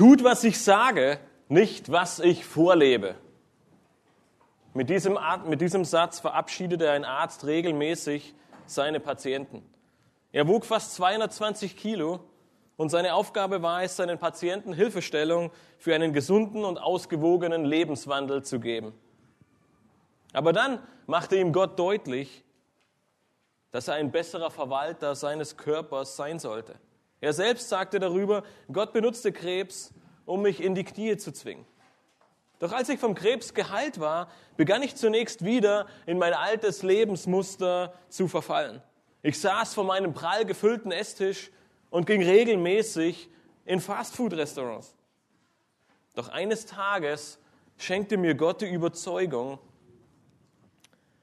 Tut, was ich sage, nicht was ich vorlebe. Mit diesem, mit diesem Satz verabschiedete ein Arzt regelmäßig seine Patienten. Er wog fast 220 Kilo und seine Aufgabe war es, seinen Patienten Hilfestellung für einen gesunden und ausgewogenen Lebenswandel zu geben. Aber dann machte ihm Gott deutlich, dass er ein besserer Verwalter seines Körpers sein sollte. Er selbst sagte darüber, Gott benutzte Krebs, um mich in die Knie zu zwingen. Doch als ich vom Krebs geheilt war, begann ich zunächst wieder in mein altes Lebensmuster zu verfallen. Ich saß vor meinem prall gefüllten Esstisch und ging regelmäßig in Fastfood-Restaurants. Doch eines Tages schenkte mir Gott die Überzeugung,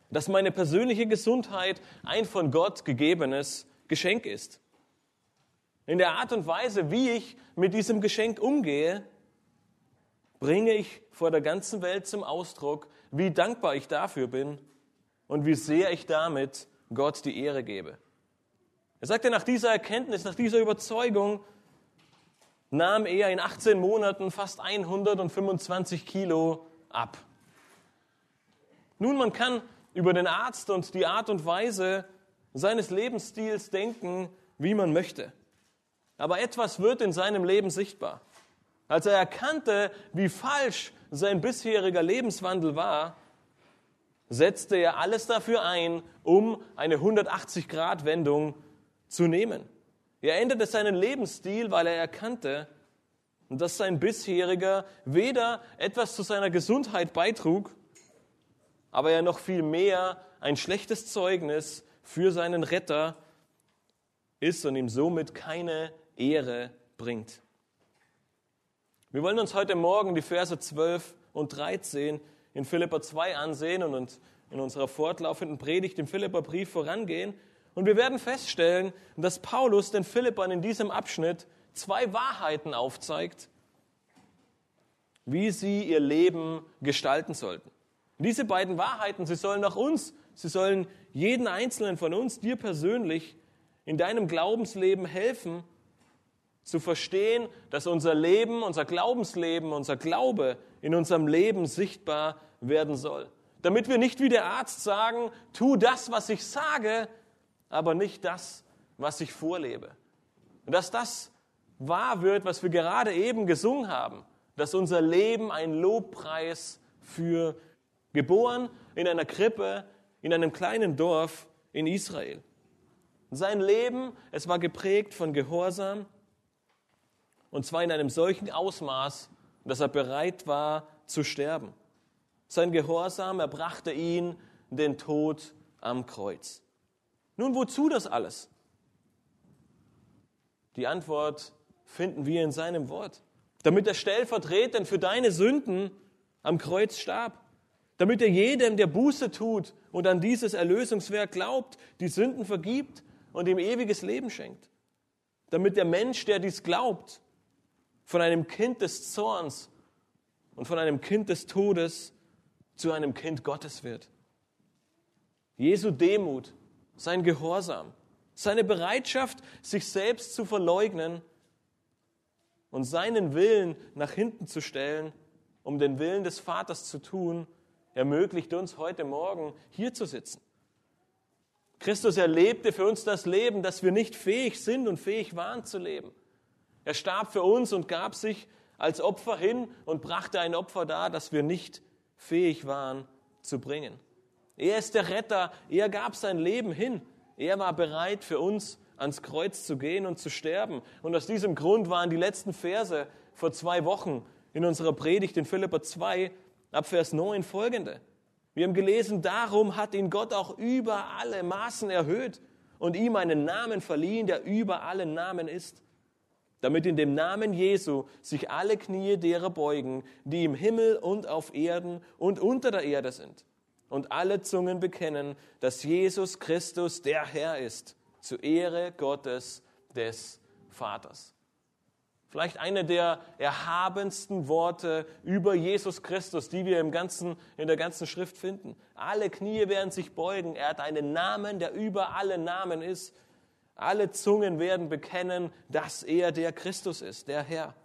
dass meine persönliche Gesundheit ein von Gott gegebenes Geschenk ist. In der Art und Weise, wie ich mit diesem Geschenk umgehe, bringe ich vor der ganzen Welt zum Ausdruck, wie dankbar ich dafür bin und wie sehr ich damit Gott die Ehre gebe. Er sagte, nach dieser Erkenntnis, nach dieser Überzeugung nahm er in 18 Monaten fast 125 Kilo ab. Nun, man kann über den Arzt und die Art und Weise seines Lebensstils denken, wie man möchte. Aber etwas wird in seinem Leben sichtbar. Als er erkannte, wie falsch sein bisheriger Lebenswandel war, setzte er alles dafür ein, um eine 180-Grad-Wendung zu nehmen. Er änderte seinen Lebensstil, weil er erkannte, dass sein bisheriger weder etwas zu seiner Gesundheit beitrug, aber er noch viel mehr ein schlechtes Zeugnis für seinen Retter ist und ihm somit keine Ehre bringt. Wir wollen uns heute Morgen die Verse 12 und 13 in Philippa 2 ansehen und in unserer fortlaufenden Predigt im Philippa-Brief vorangehen. Und wir werden feststellen, dass Paulus den Philippern in diesem Abschnitt zwei Wahrheiten aufzeigt, wie sie ihr Leben gestalten sollten. Diese beiden Wahrheiten, sie sollen auch uns, sie sollen jeden Einzelnen von uns, dir persönlich, in deinem Glaubensleben helfen, zu verstehen, dass unser Leben, unser Glaubensleben, unser Glaube in unserem Leben sichtbar werden soll. Damit wir nicht wie der Arzt sagen, tu das, was ich sage, aber nicht das, was ich vorlebe. Und dass das wahr wird, was wir gerade eben gesungen haben, dass unser Leben ein Lobpreis für geboren in einer Krippe, in einem kleinen Dorf in Israel. Sein Leben, es war geprägt von Gehorsam, und zwar in einem solchen Ausmaß, dass er bereit war zu sterben. Sein Gehorsam erbrachte ihn den Tod am Kreuz. Nun, wozu das alles? Die Antwort finden wir in seinem Wort. Damit er stellvertretend für deine Sünden am Kreuz starb. Damit er jedem, der Buße tut und an dieses Erlösungswerk glaubt, die Sünden vergibt und ihm ewiges Leben schenkt. Damit der Mensch, der dies glaubt, von einem Kind des Zorns und von einem Kind des Todes zu einem Kind Gottes wird. Jesu Demut, sein Gehorsam, seine Bereitschaft, sich selbst zu verleugnen und seinen Willen nach hinten zu stellen, um den Willen des Vaters zu tun, ermöglicht uns heute Morgen hier zu sitzen. Christus erlebte für uns das Leben, das wir nicht fähig sind und fähig waren zu leben. Er starb für uns und gab sich als Opfer hin und brachte ein Opfer dar, das wir nicht fähig waren zu bringen. Er ist der Retter, er gab sein Leben hin. Er war bereit für uns ans Kreuz zu gehen und zu sterben. Und aus diesem Grund waren die letzten Verse vor zwei Wochen in unserer Predigt in Philippa 2 ab Vers 9 folgende. Wir haben gelesen, darum hat ihn Gott auch über alle Maßen erhöht und ihm einen Namen verliehen, der über alle Namen ist damit in dem Namen Jesu sich alle Knie derer beugen, die im Himmel und auf Erden und unter der Erde sind, und alle Zungen bekennen, dass Jesus Christus der Herr ist, zur Ehre Gottes des Vaters. Vielleicht eine der erhabensten Worte über Jesus Christus, die wir im ganzen, in der ganzen Schrift finden. Alle Knie werden sich beugen. Er hat einen Namen, der über alle Namen ist. Alle Zungen werden bekennen, dass er der Christus ist, der Herr.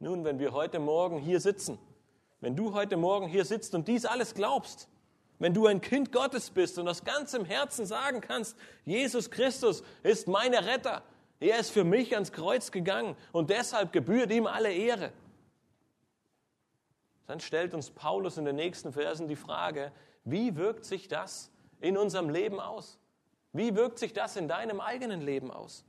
Nun, wenn wir heute Morgen hier sitzen, wenn du heute Morgen hier sitzt und dies alles glaubst, wenn du ein Kind Gottes bist und aus ganzem Herzen sagen kannst, Jesus Christus ist mein Retter, er ist für mich ans Kreuz gegangen und deshalb gebührt ihm alle Ehre, dann stellt uns Paulus in den nächsten Versen die Frage, wie wirkt sich das in unserem Leben aus? Wie wirkt sich das in deinem eigenen Leben aus?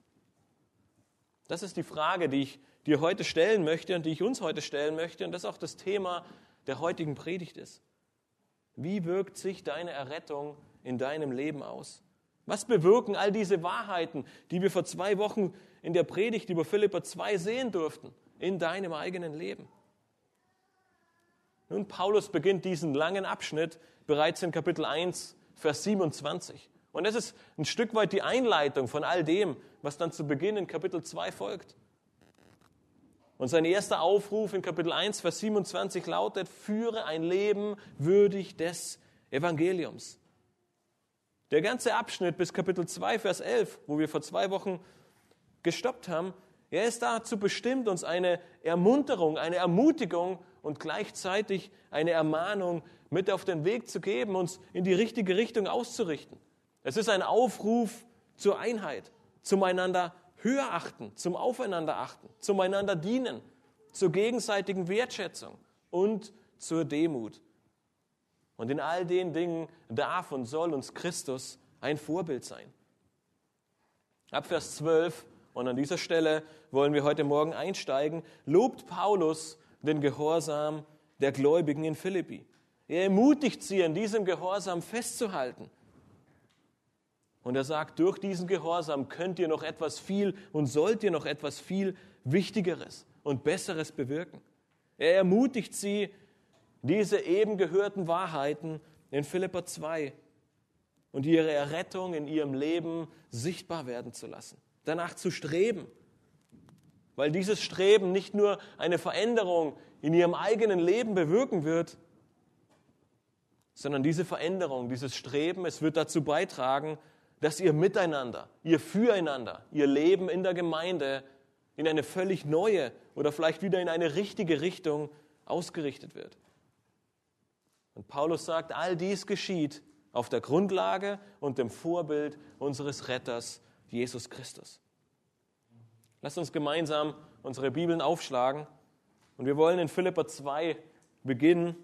Das ist die Frage, die ich dir heute stellen möchte und die ich uns heute stellen möchte. Und das auch das Thema der heutigen Predigt ist. Wie wirkt sich deine Errettung in deinem Leben aus? Was bewirken all diese Wahrheiten, die wir vor zwei Wochen in der Predigt über Philippa 2 sehen durften, in deinem eigenen Leben? Nun, Paulus beginnt diesen langen Abschnitt bereits in Kapitel 1, Vers 27. Und das ist ein Stück weit die Einleitung von all dem, was dann zu Beginn in Kapitel 2 folgt. Und sein erster Aufruf in Kapitel 1, Vers 27 lautet, führe ein Leben würdig des Evangeliums. Der ganze Abschnitt bis Kapitel 2, Vers 11, wo wir vor zwei Wochen gestoppt haben, er ist dazu bestimmt, uns eine Ermunterung, eine Ermutigung und gleichzeitig eine Ermahnung mit auf den Weg zu geben, uns in die richtige Richtung auszurichten. Es ist ein Aufruf zur Einheit, zum einander höher achten, zum Aufeinander achten, zum einander dienen, zur gegenseitigen Wertschätzung und zur Demut. Und in all den Dingen darf und soll uns Christus ein Vorbild sein. Ab Vers 12, und an dieser Stelle wollen wir heute Morgen einsteigen, lobt Paulus den Gehorsam der Gläubigen in Philippi. Er ermutigt sie, an diesem Gehorsam festzuhalten. Und er sagt, durch diesen Gehorsam könnt ihr noch etwas viel und sollt ihr noch etwas viel Wichtigeres und Besseres bewirken. Er ermutigt sie, diese eben gehörten Wahrheiten in Philippa 2 und ihre Errettung in ihrem Leben sichtbar werden zu lassen, danach zu streben weil dieses Streben nicht nur eine Veränderung in ihrem eigenen Leben bewirken wird, sondern diese Veränderung, dieses Streben, es wird dazu beitragen, dass ihr miteinander, ihr füreinander, ihr Leben in der Gemeinde in eine völlig neue oder vielleicht wieder in eine richtige Richtung ausgerichtet wird. Und Paulus sagt, all dies geschieht auf der Grundlage und dem Vorbild unseres Retters, Jesus Christus. Lasst uns gemeinsam unsere Bibeln aufschlagen und wir wollen in Philippa 2 beginnen,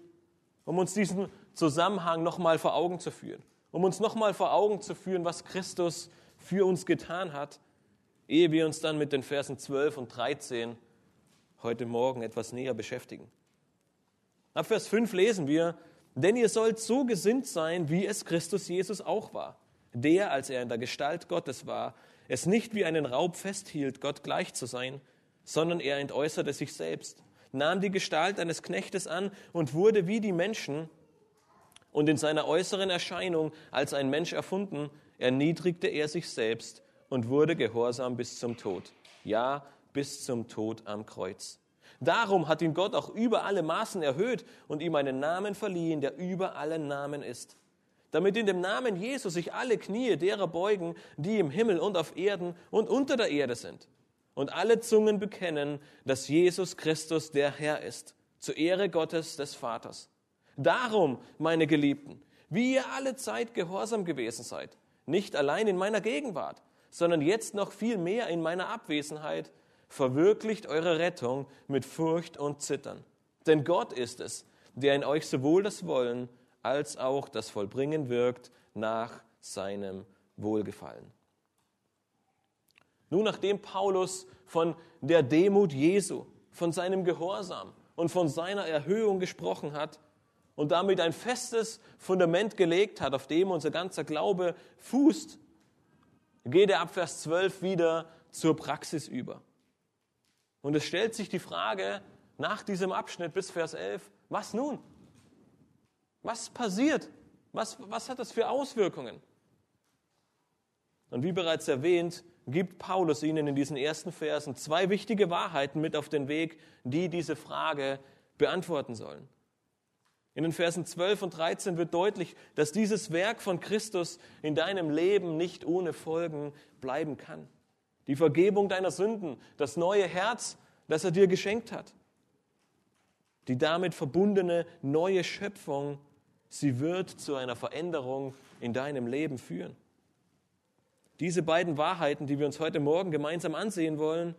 um uns diesen Zusammenhang nochmal vor Augen zu führen, um uns nochmal vor Augen zu führen, was Christus für uns getan hat, ehe wir uns dann mit den Versen 12 und 13 heute Morgen etwas näher beschäftigen. Ab Vers 5 lesen wir, denn ihr sollt so gesinnt sein, wie es Christus Jesus auch war, der, als er in der Gestalt Gottes war, es nicht wie einen Raub festhielt, Gott gleich zu sein, sondern er entäußerte sich selbst, nahm die Gestalt eines Knechtes an und wurde wie die Menschen und in seiner äußeren Erscheinung als ein Mensch erfunden, erniedrigte er sich selbst und wurde gehorsam bis zum Tod. Ja, bis zum Tod am Kreuz. Darum hat ihn Gott auch über alle Maßen erhöht und ihm einen Namen verliehen, der über allen Namen ist damit in dem Namen Jesus sich alle Knie derer beugen, die im Himmel und auf Erden und unter der Erde sind. Und alle Zungen bekennen, dass Jesus Christus der Herr ist, zur Ehre Gottes des Vaters. Darum, meine Geliebten, wie ihr alle Zeit gehorsam gewesen seid, nicht allein in meiner Gegenwart, sondern jetzt noch viel mehr in meiner Abwesenheit, verwirklicht eure Rettung mit Furcht und Zittern. Denn Gott ist es, der in euch sowohl das Wollen als auch das Vollbringen wirkt nach seinem Wohlgefallen. Nun, nachdem Paulus von der Demut Jesu, von seinem Gehorsam und von seiner Erhöhung gesprochen hat und damit ein festes Fundament gelegt hat, auf dem unser ganzer Glaube fußt, geht er ab Vers 12 wieder zur Praxis über. Und es stellt sich die Frage nach diesem Abschnitt bis Vers 11, was nun? Was passiert? Was, was hat das für Auswirkungen? Und wie bereits erwähnt, gibt Paulus ihnen in diesen ersten Versen zwei wichtige Wahrheiten mit auf den Weg, die diese Frage beantworten sollen. In den Versen 12 und 13 wird deutlich, dass dieses Werk von Christus in deinem Leben nicht ohne Folgen bleiben kann. Die Vergebung deiner Sünden, das neue Herz, das er dir geschenkt hat, die damit verbundene neue Schöpfung, sie wird zu einer Veränderung in deinem Leben führen. Diese beiden Wahrheiten, die wir uns heute Morgen gemeinsam ansehen wollen,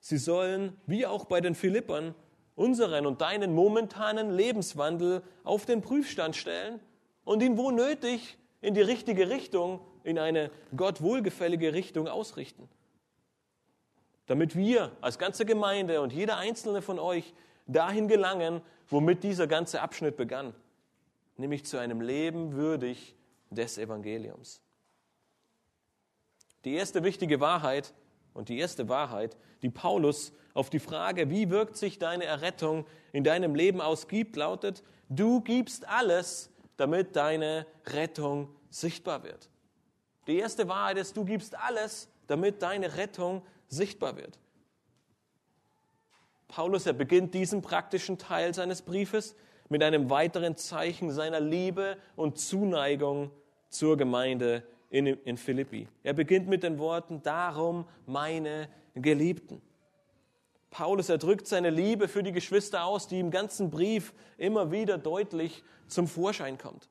sie sollen, wie auch bei den Philippern, unseren und deinen momentanen Lebenswandel auf den Prüfstand stellen und ihn wo nötig in die richtige Richtung, in eine Gott wohlgefällige Richtung ausrichten. Damit wir als ganze Gemeinde und jeder einzelne von euch dahin gelangen, womit dieser ganze Abschnitt begann, nämlich zu einem Leben würdig des Evangeliums. Die erste wichtige Wahrheit und die erste Wahrheit, die Paulus auf die Frage, wie wirkt sich deine Errettung in deinem Leben aus, gibt, lautet, du gibst alles, damit deine Rettung sichtbar wird. Die erste Wahrheit ist, du gibst alles, damit deine Rettung sichtbar wird. Paulus, er beginnt diesen praktischen Teil seines Briefes mit einem weiteren Zeichen seiner Liebe und Zuneigung zur Gemeinde in, in Philippi. Er beginnt mit den Worten, darum meine Geliebten. Paulus erdrückt seine Liebe für die Geschwister aus, die im ganzen Brief immer wieder deutlich zum Vorschein kommt.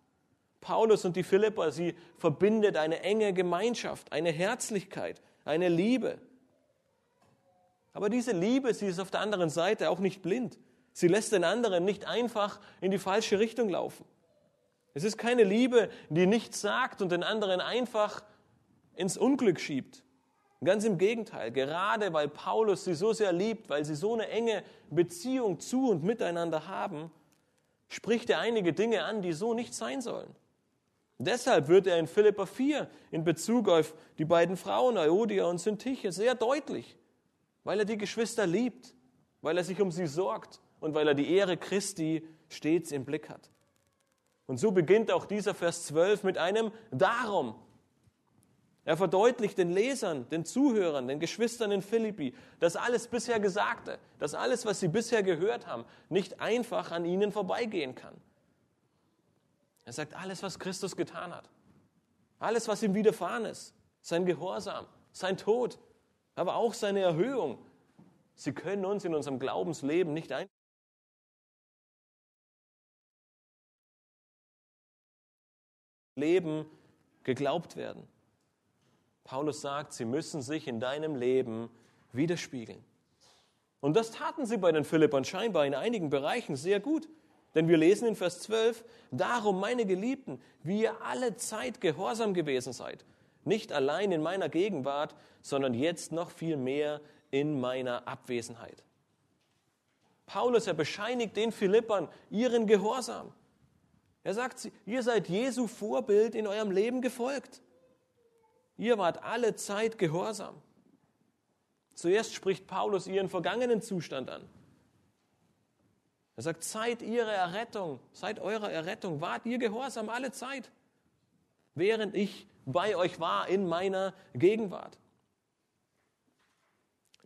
Paulus und die Philipper, sie verbindet eine enge Gemeinschaft, eine Herzlichkeit, eine Liebe. Aber diese Liebe, sie ist auf der anderen Seite auch nicht blind. Sie lässt den anderen nicht einfach in die falsche Richtung laufen. Es ist keine Liebe, die nichts sagt und den anderen einfach ins Unglück schiebt. Ganz im Gegenteil, gerade weil Paulus sie so sehr liebt, weil sie so eine enge Beziehung zu und miteinander haben, spricht er einige Dinge an, die so nicht sein sollen. Deshalb wird er in Philippa 4 in Bezug auf die beiden Frauen, Euodia und Syntyche, sehr deutlich, weil er die Geschwister liebt, weil er sich um sie sorgt und weil er die Ehre Christi stets im Blick hat. Und so beginnt auch dieser Vers 12 mit einem Darum. Er verdeutlicht den Lesern, den Zuhörern, den Geschwistern in Philippi, dass alles bisher Gesagte, dass alles, was sie bisher gehört haben, nicht einfach an ihnen vorbeigehen kann. Er sagt, alles, was Christus getan hat, alles, was ihm widerfahren ist, sein Gehorsam, sein Tod, aber auch seine Erhöhung, sie können uns in unserem Glaubensleben nicht ein Leben geglaubt werden. Paulus sagt, sie müssen sich in deinem Leben widerspiegeln. Und das taten sie bei den Philippern scheinbar in einigen Bereichen sehr gut. Denn wir lesen in Vers 12, darum, meine Geliebten, wie ihr alle Zeit gehorsam gewesen seid, nicht allein in meiner Gegenwart, sondern jetzt noch viel mehr in meiner Abwesenheit. Paulus, er bescheinigt den Philippern ihren Gehorsam. Er sagt, ihr seid Jesu Vorbild in eurem Leben gefolgt. Ihr wart alle Zeit gehorsam. Zuerst spricht Paulus ihren vergangenen Zustand an. Er sagt, seit ihrer Errettung, seit eurer Errettung wart ihr gehorsam alle Zeit, während ich bei euch war in meiner Gegenwart.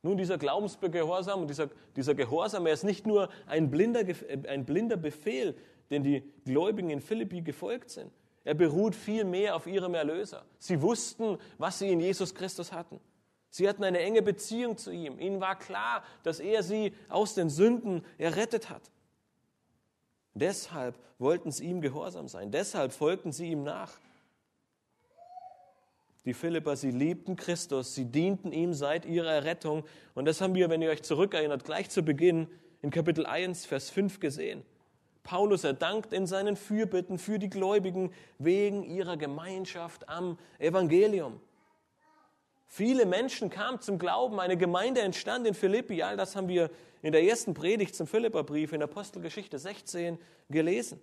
Nun, dieser Glaubensgehorsam und dieser, dieser Gehorsam, er ist nicht nur ein blinder, ein blinder Befehl, den die Gläubigen in Philippi gefolgt sind. Er beruht vielmehr auf ihrem Erlöser. Sie wussten, was sie in Jesus Christus hatten. Sie hatten eine enge Beziehung zu ihm. Ihnen war klar, dass er sie aus den Sünden errettet hat. Deshalb wollten sie ihm gehorsam sein. Deshalb folgten sie ihm nach. Die Philipper, sie liebten Christus, sie dienten ihm seit ihrer Errettung. Und das haben wir, wenn ihr euch zurückerinnert, gleich zu Beginn in Kapitel 1, Vers 5 gesehen. Paulus, er dankt in seinen Fürbitten für die Gläubigen wegen ihrer Gemeinschaft am Evangelium. Viele Menschen kamen zum Glauben, eine Gemeinde entstand in Philippi. All das haben wir in der ersten Predigt zum Philipperbrief in Apostelgeschichte 16 gelesen.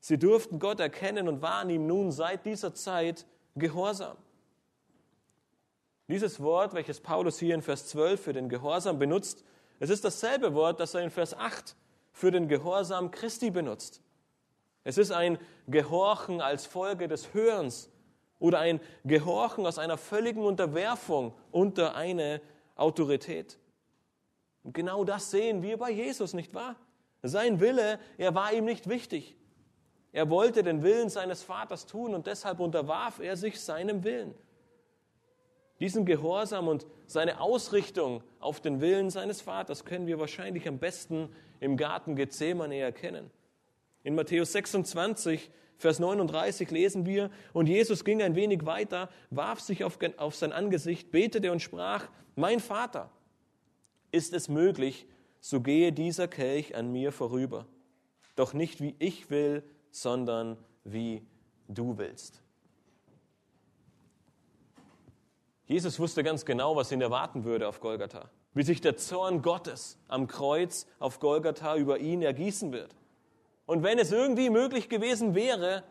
Sie durften Gott erkennen und waren ihm nun seit dieser Zeit gehorsam. Dieses Wort, welches Paulus hier in Vers 12 für den Gehorsam benutzt, es ist dasselbe Wort, das er in Vers 8 für den Gehorsam Christi benutzt. Es ist ein Gehorchen als Folge des Hörens oder ein Gehorchen aus einer völligen Unterwerfung unter eine Autorität. Und genau das sehen wir bei Jesus, nicht wahr? Sein Wille, er war ihm nicht wichtig. Er wollte den Willen seines Vaters tun und deshalb unterwarf er sich seinem Willen. Diesen Gehorsam und seine Ausrichtung auf den Willen seines Vaters können wir wahrscheinlich am besten im Garten Gethsemane erkennen. In Matthäus 26, Vers 39 lesen wir, und Jesus ging ein wenig weiter, warf sich auf, auf sein Angesicht, betete und sprach, mein Vater, ist es möglich, so gehe dieser Kelch an mir vorüber. Doch nicht wie ich will, sondern wie du willst. Jesus wusste ganz genau, was ihn erwarten würde auf Golgatha. Wie sich der Zorn Gottes am Kreuz auf Golgatha über ihn ergießen wird. Und wenn es irgendwie möglich gewesen wäre,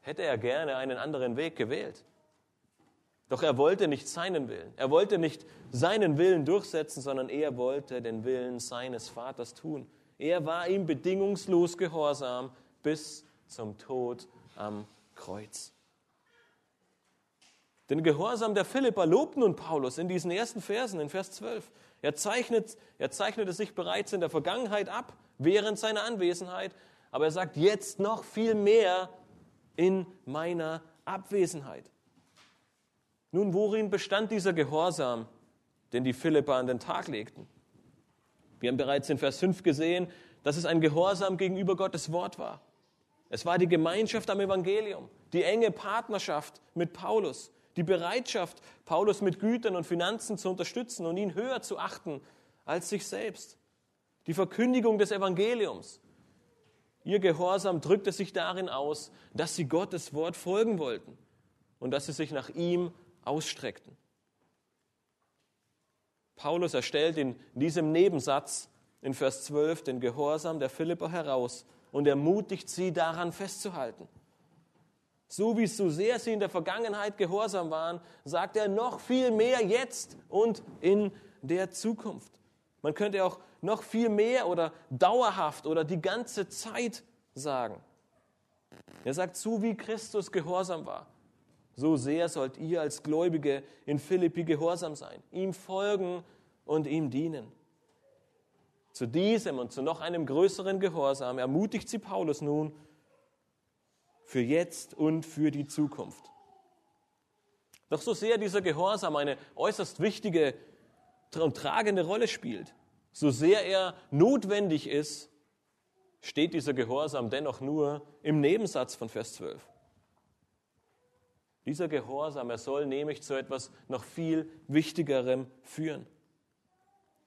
hätte er gerne einen anderen Weg gewählt. Doch er wollte nicht seinen Willen. Er wollte nicht seinen Willen durchsetzen, sondern er wollte den Willen seines Vaters tun. Er war ihm bedingungslos gehorsam bis zum Tod am Kreuz. Den Gehorsam der Philippa lobt nun Paulus in diesen ersten Versen, in Vers 12. Er, zeichnet, er zeichnete sich bereits in der Vergangenheit ab, während seiner Anwesenheit, aber er sagt jetzt noch viel mehr in meiner Abwesenheit. Nun, worin bestand dieser Gehorsam, den die Philippa an den Tag legten? Wir haben bereits in Vers 5 gesehen, dass es ein Gehorsam gegenüber Gottes Wort war. Es war die Gemeinschaft am Evangelium, die enge Partnerschaft mit Paulus, die Bereitschaft, Paulus mit Gütern und Finanzen zu unterstützen und ihn höher zu achten als sich selbst. Die Verkündigung des Evangeliums. Ihr Gehorsam drückte sich darin aus, dass sie Gottes Wort folgen wollten und dass sie sich nach ihm ausstreckten. Paulus erstellt in diesem Nebensatz in Vers 12 den Gehorsam der Philipper heraus und ermutigt sie daran festzuhalten. So wie so sehr sie in der Vergangenheit gehorsam waren, sagt er noch viel mehr jetzt und in der Zukunft. Man könnte auch noch viel mehr oder dauerhaft oder die ganze Zeit sagen. Er sagt, so wie Christus gehorsam war, so sehr sollt ihr als Gläubige in Philippi gehorsam sein, ihm folgen und ihm dienen. Zu diesem und zu noch einem größeren Gehorsam ermutigt sie Paulus nun, für jetzt und für die Zukunft. Doch so sehr dieser Gehorsam eine äußerst wichtige und tragende Rolle spielt, so sehr er notwendig ist, steht dieser Gehorsam dennoch nur im Nebensatz von Vers 12. Dieser Gehorsam, er soll nämlich zu etwas noch viel Wichtigerem führen.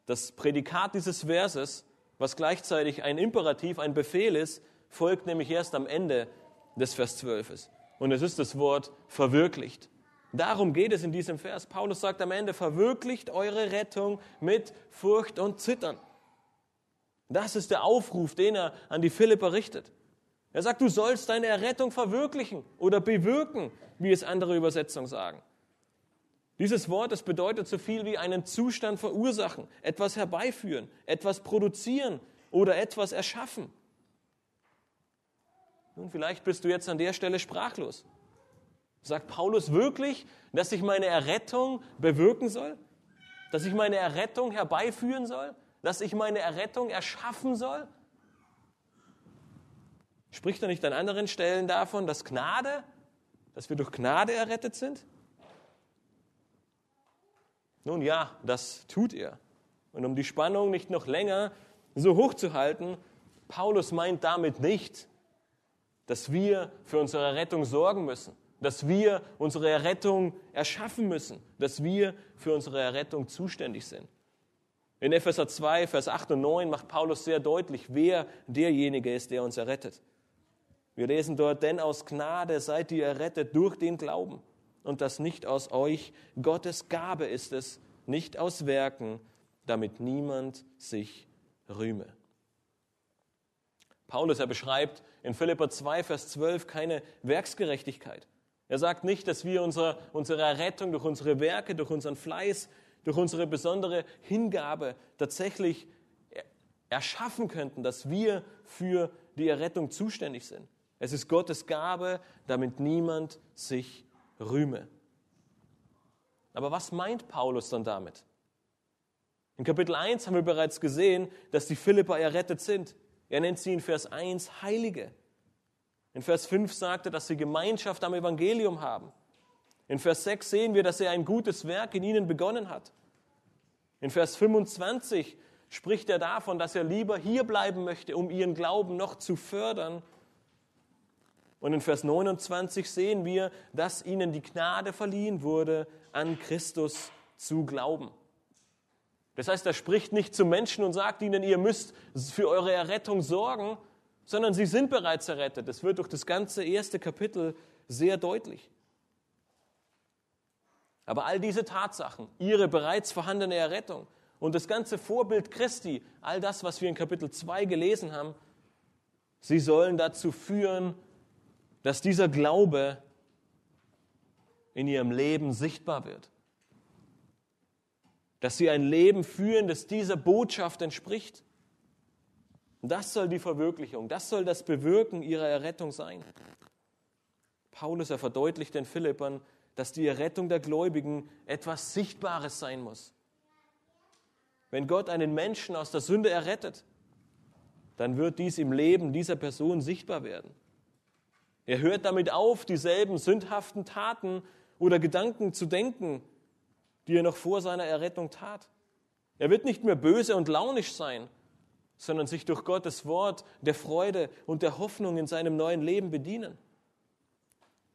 Das Prädikat dieses Verses, was gleichzeitig ein Imperativ, ein Befehl ist, folgt nämlich erst am Ende des Vers 12 ist. Und es ist das Wort verwirklicht. Darum geht es in diesem Vers. Paulus sagt am Ende, verwirklicht eure Rettung mit Furcht und Zittern. Das ist der Aufruf, den er an die Philipper richtet. Er sagt, du sollst deine Errettung verwirklichen oder bewirken, wie es andere Übersetzungen sagen. Dieses Wort, das bedeutet so viel wie einen Zustand verursachen, etwas herbeiführen, etwas produzieren oder etwas erschaffen. Nun, vielleicht bist du jetzt an der Stelle sprachlos. Sagt Paulus wirklich, dass ich meine Errettung bewirken soll? Dass ich meine Errettung herbeiführen soll? Dass ich meine Errettung erschaffen soll? Spricht er nicht an anderen Stellen davon, dass Gnade, dass wir durch Gnade errettet sind? Nun ja, das tut er. Und um die Spannung nicht noch länger so hoch zu halten, Paulus meint damit nicht, dass wir für unsere Rettung sorgen müssen, dass wir unsere Errettung erschaffen müssen, dass wir für unsere Errettung zuständig sind. In Epheser 2, Vers 8 und 9 macht Paulus sehr deutlich, wer derjenige ist, der uns errettet. Wir lesen dort, denn aus Gnade seid ihr errettet durch den Glauben und das nicht aus euch. Gottes Gabe ist es, nicht aus Werken, damit niemand sich rühme. Paulus, er beschreibt in Philippa 2, Vers 12 keine Werksgerechtigkeit. Er sagt nicht, dass wir unsere, unsere Errettung durch unsere Werke, durch unseren Fleiß, durch unsere besondere Hingabe tatsächlich erschaffen könnten, dass wir für die Errettung zuständig sind. Es ist Gottes Gabe, damit niemand sich rühme. Aber was meint Paulus dann damit? In Kapitel 1 haben wir bereits gesehen, dass die Philippa errettet sind. Er nennt sie in Vers 1 Heilige. In Vers 5 sagt er, dass sie Gemeinschaft am Evangelium haben. In Vers 6 sehen wir, dass er ein gutes Werk in ihnen begonnen hat. In Vers 25 spricht er davon, dass er lieber hier bleiben möchte, um ihren Glauben noch zu fördern. Und in Vers 29 sehen wir, dass ihnen die Gnade verliehen wurde, an Christus zu glauben. Das heißt, er spricht nicht zu Menschen und sagt ihnen, ihr müsst für eure Errettung sorgen, sondern sie sind bereits errettet. Das wird durch das ganze erste Kapitel sehr deutlich. Aber all diese Tatsachen, ihre bereits vorhandene Errettung und das ganze Vorbild Christi, all das, was wir in Kapitel 2 gelesen haben, sie sollen dazu führen, dass dieser Glaube in ihrem Leben sichtbar wird. Dass sie ein Leben führen, das dieser Botschaft entspricht. Das soll die Verwirklichung, das soll das Bewirken ihrer Errettung sein. Paulus, er verdeutlicht den Philippern, dass die Errettung der Gläubigen etwas Sichtbares sein muss. Wenn Gott einen Menschen aus der Sünde errettet, dann wird dies im Leben dieser Person sichtbar werden. Er hört damit auf, dieselben sündhaften Taten oder Gedanken zu denken, die er noch vor seiner Errettung tat. Er wird nicht mehr böse und launisch sein, sondern sich durch Gottes Wort der Freude und der Hoffnung in seinem neuen Leben bedienen.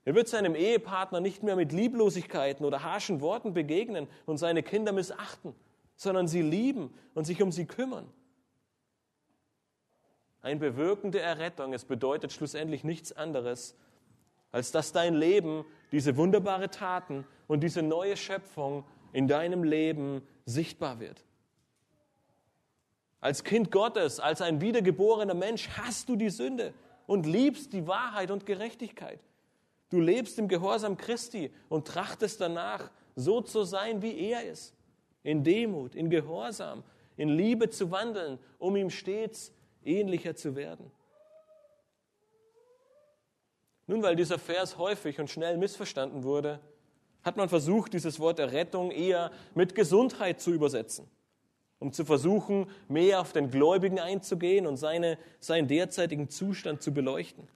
Er wird seinem Ehepartner nicht mehr mit Lieblosigkeiten oder harschen Worten begegnen und seine Kinder missachten, sondern sie lieben und sich um sie kümmern. Ein Bewirken der Errettung, es bedeutet schlussendlich nichts anderes, als dass dein Leben diese wunderbare Taten und diese neue Schöpfung in deinem Leben sichtbar wird. Als Kind Gottes, als ein wiedergeborener Mensch hast du die Sünde und liebst die Wahrheit und Gerechtigkeit. Du lebst im Gehorsam Christi und trachtest danach, so zu sein, wie er ist. In Demut, in Gehorsam, in Liebe zu wandeln, um ihm stets ähnlicher zu werden. Nun, weil dieser Vers häufig und schnell missverstanden wurde, hat man versucht, dieses Wort Errettung eher mit Gesundheit zu übersetzen, um zu versuchen, mehr auf den Gläubigen einzugehen und seine, seinen derzeitigen Zustand zu beleuchten.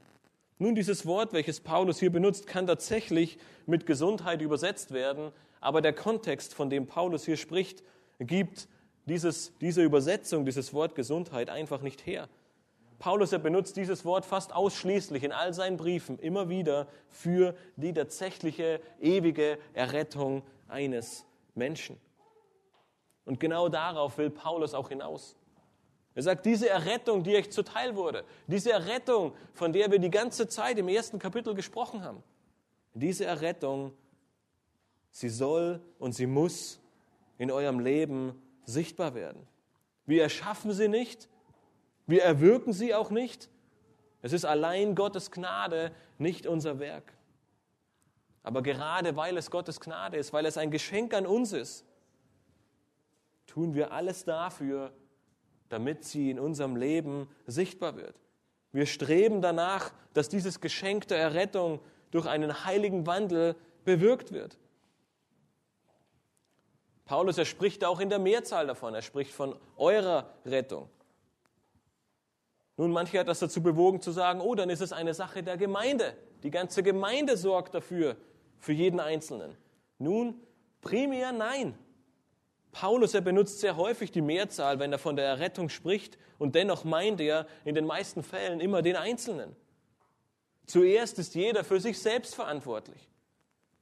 Nun, dieses Wort, welches Paulus hier benutzt, kann tatsächlich mit Gesundheit übersetzt werden, aber der Kontext, von dem Paulus hier spricht, gibt dieses, diese Übersetzung, dieses Wort Gesundheit einfach nicht her. Paulus, er benutzt dieses Wort fast ausschließlich in all seinen Briefen immer wieder für die tatsächliche ewige Errettung eines Menschen. Und genau darauf will Paulus auch hinaus. Er sagt, diese Errettung, die euch zuteil wurde, diese Errettung, von der wir die ganze Zeit im ersten Kapitel gesprochen haben, diese Errettung, sie soll und sie muss in eurem Leben sichtbar werden. Wir erschaffen sie nicht, wir erwirken sie auch nicht. Es ist allein Gottes Gnade, nicht unser Werk. Aber gerade weil es Gottes Gnade ist, weil es ein Geschenk an uns ist, tun wir alles dafür, damit sie in unserem Leben sichtbar wird. Wir streben danach, dass dieses Geschenk der Errettung durch einen heiligen Wandel bewirkt wird. Paulus, er spricht auch in der Mehrzahl davon. Er spricht von eurer Rettung. Nun, manche hat das dazu bewogen zu sagen, oh, dann ist es eine Sache der Gemeinde. Die ganze Gemeinde sorgt dafür, für jeden Einzelnen. Nun, primär nein. Paulus, er benutzt sehr häufig die Mehrzahl, wenn er von der Errettung spricht, und dennoch meint er in den meisten Fällen immer den Einzelnen. Zuerst ist jeder für sich selbst verantwortlich.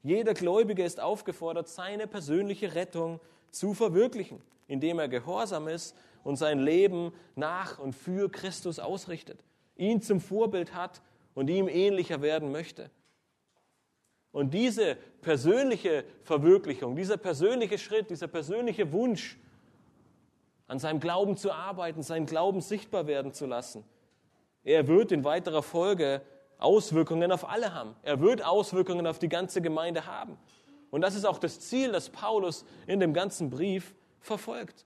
Jeder Gläubige ist aufgefordert, seine persönliche Rettung zu verwirklichen, indem er gehorsam ist und sein Leben nach und für Christus ausrichtet, ihn zum Vorbild hat und ihm ähnlicher werden möchte. Und diese persönliche Verwirklichung, dieser persönliche Schritt, dieser persönliche Wunsch, an seinem Glauben zu arbeiten, seinen Glauben sichtbar werden zu lassen, er wird in weiterer Folge Auswirkungen auf alle haben. Er wird Auswirkungen auf die ganze Gemeinde haben. Und das ist auch das Ziel, das Paulus in dem ganzen Brief verfolgt.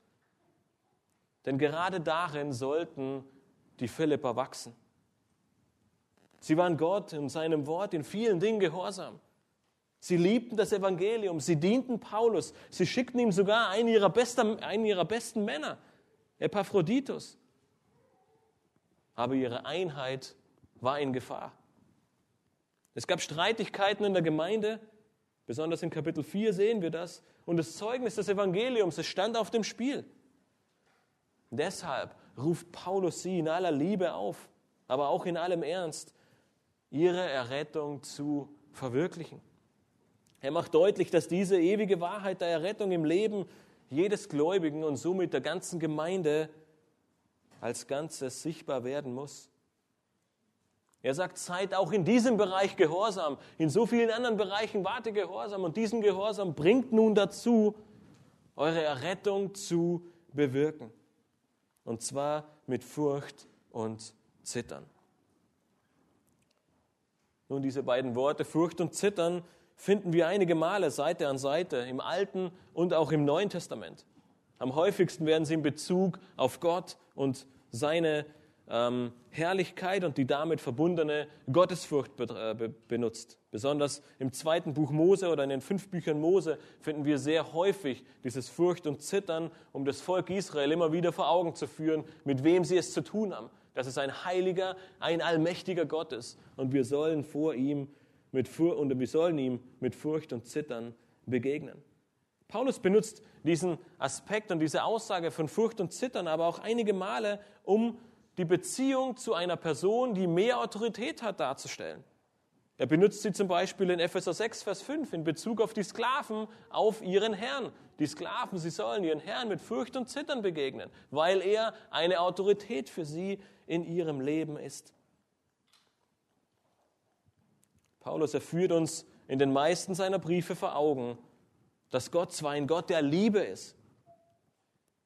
Denn gerade darin sollten die Philipper wachsen. Sie waren Gott in seinem Wort in vielen Dingen gehorsam. Sie liebten das Evangelium, sie dienten Paulus, sie schickten ihm sogar einen ihrer, besten, einen ihrer besten Männer, Epaphroditus. Aber ihre Einheit war in Gefahr. Es gab Streitigkeiten in der Gemeinde Besonders in Kapitel 4 sehen wir das. Und das Zeugnis des Evangeliums, es stand auf dem Spiel. Deshalb ruft Paulus sie in aller Liebe auf, aber auch in allem Ernst, ihre Errettung zu verwirklichen. Er macht deutlich, dass diese ewige Wahrheit der Errettung im Leben jedes Gläubigen und somit der ganzen Gemeinde als Ganzes sichtbar werden muss. Er sagt, seid auch in diesem Bereich gehorsam. In so vielen anderen Bereichen wart ihr gehorsam. Und diesen Gehorsam bringt nun dazu, eure Errettung zu bewirken. Und zwar mit Furcht und Zittern. Nun, diese beiden Worte, Furcht und Zittern, finden wir einige Male Seite an Seite im Alten und auch im Neuen Testament. Am häufigsten werden sie in Bezug auf Gott und seine ähm, Herrlichkeit und die damit verbundene Gottesfurcht äh, be benutzt. Besonders im zweiten Buch Mose oder in den fünf Büchern Mose finden wir sehr häufig dieses Furcht und Zittern, um das Volk Israel immer wieder vor Augen zu führen, mit wem sie es zu tun haben. Dass es ein heiliger, ein allmächtiger Gott ist und wir sollen vor ihm mit Fur und wir sollen ihm mit Furcht und Zittern begegnen. Paulus benutzt diesen Aspekt und diese Aussage von Furcht und Zittern aber auch einige Male, um die Beziehung zu einer Person, die mehr Autorität hat, darzustellen. Er benutzt sie zum Beispiel in Epheser 6, Vers 5 in Bezug auf die Sklaven, auf ihren Herrn. Die Sklaven, sie sollen ihren Herrn mit Furcht und Zittern begegnen, weil er eine Autorität für sie in ihrem Leben ist. Paulus, er führt uns in den meisten seiner Briefe vor Augen, dass Gott zwar ein Gott der Liebe ist,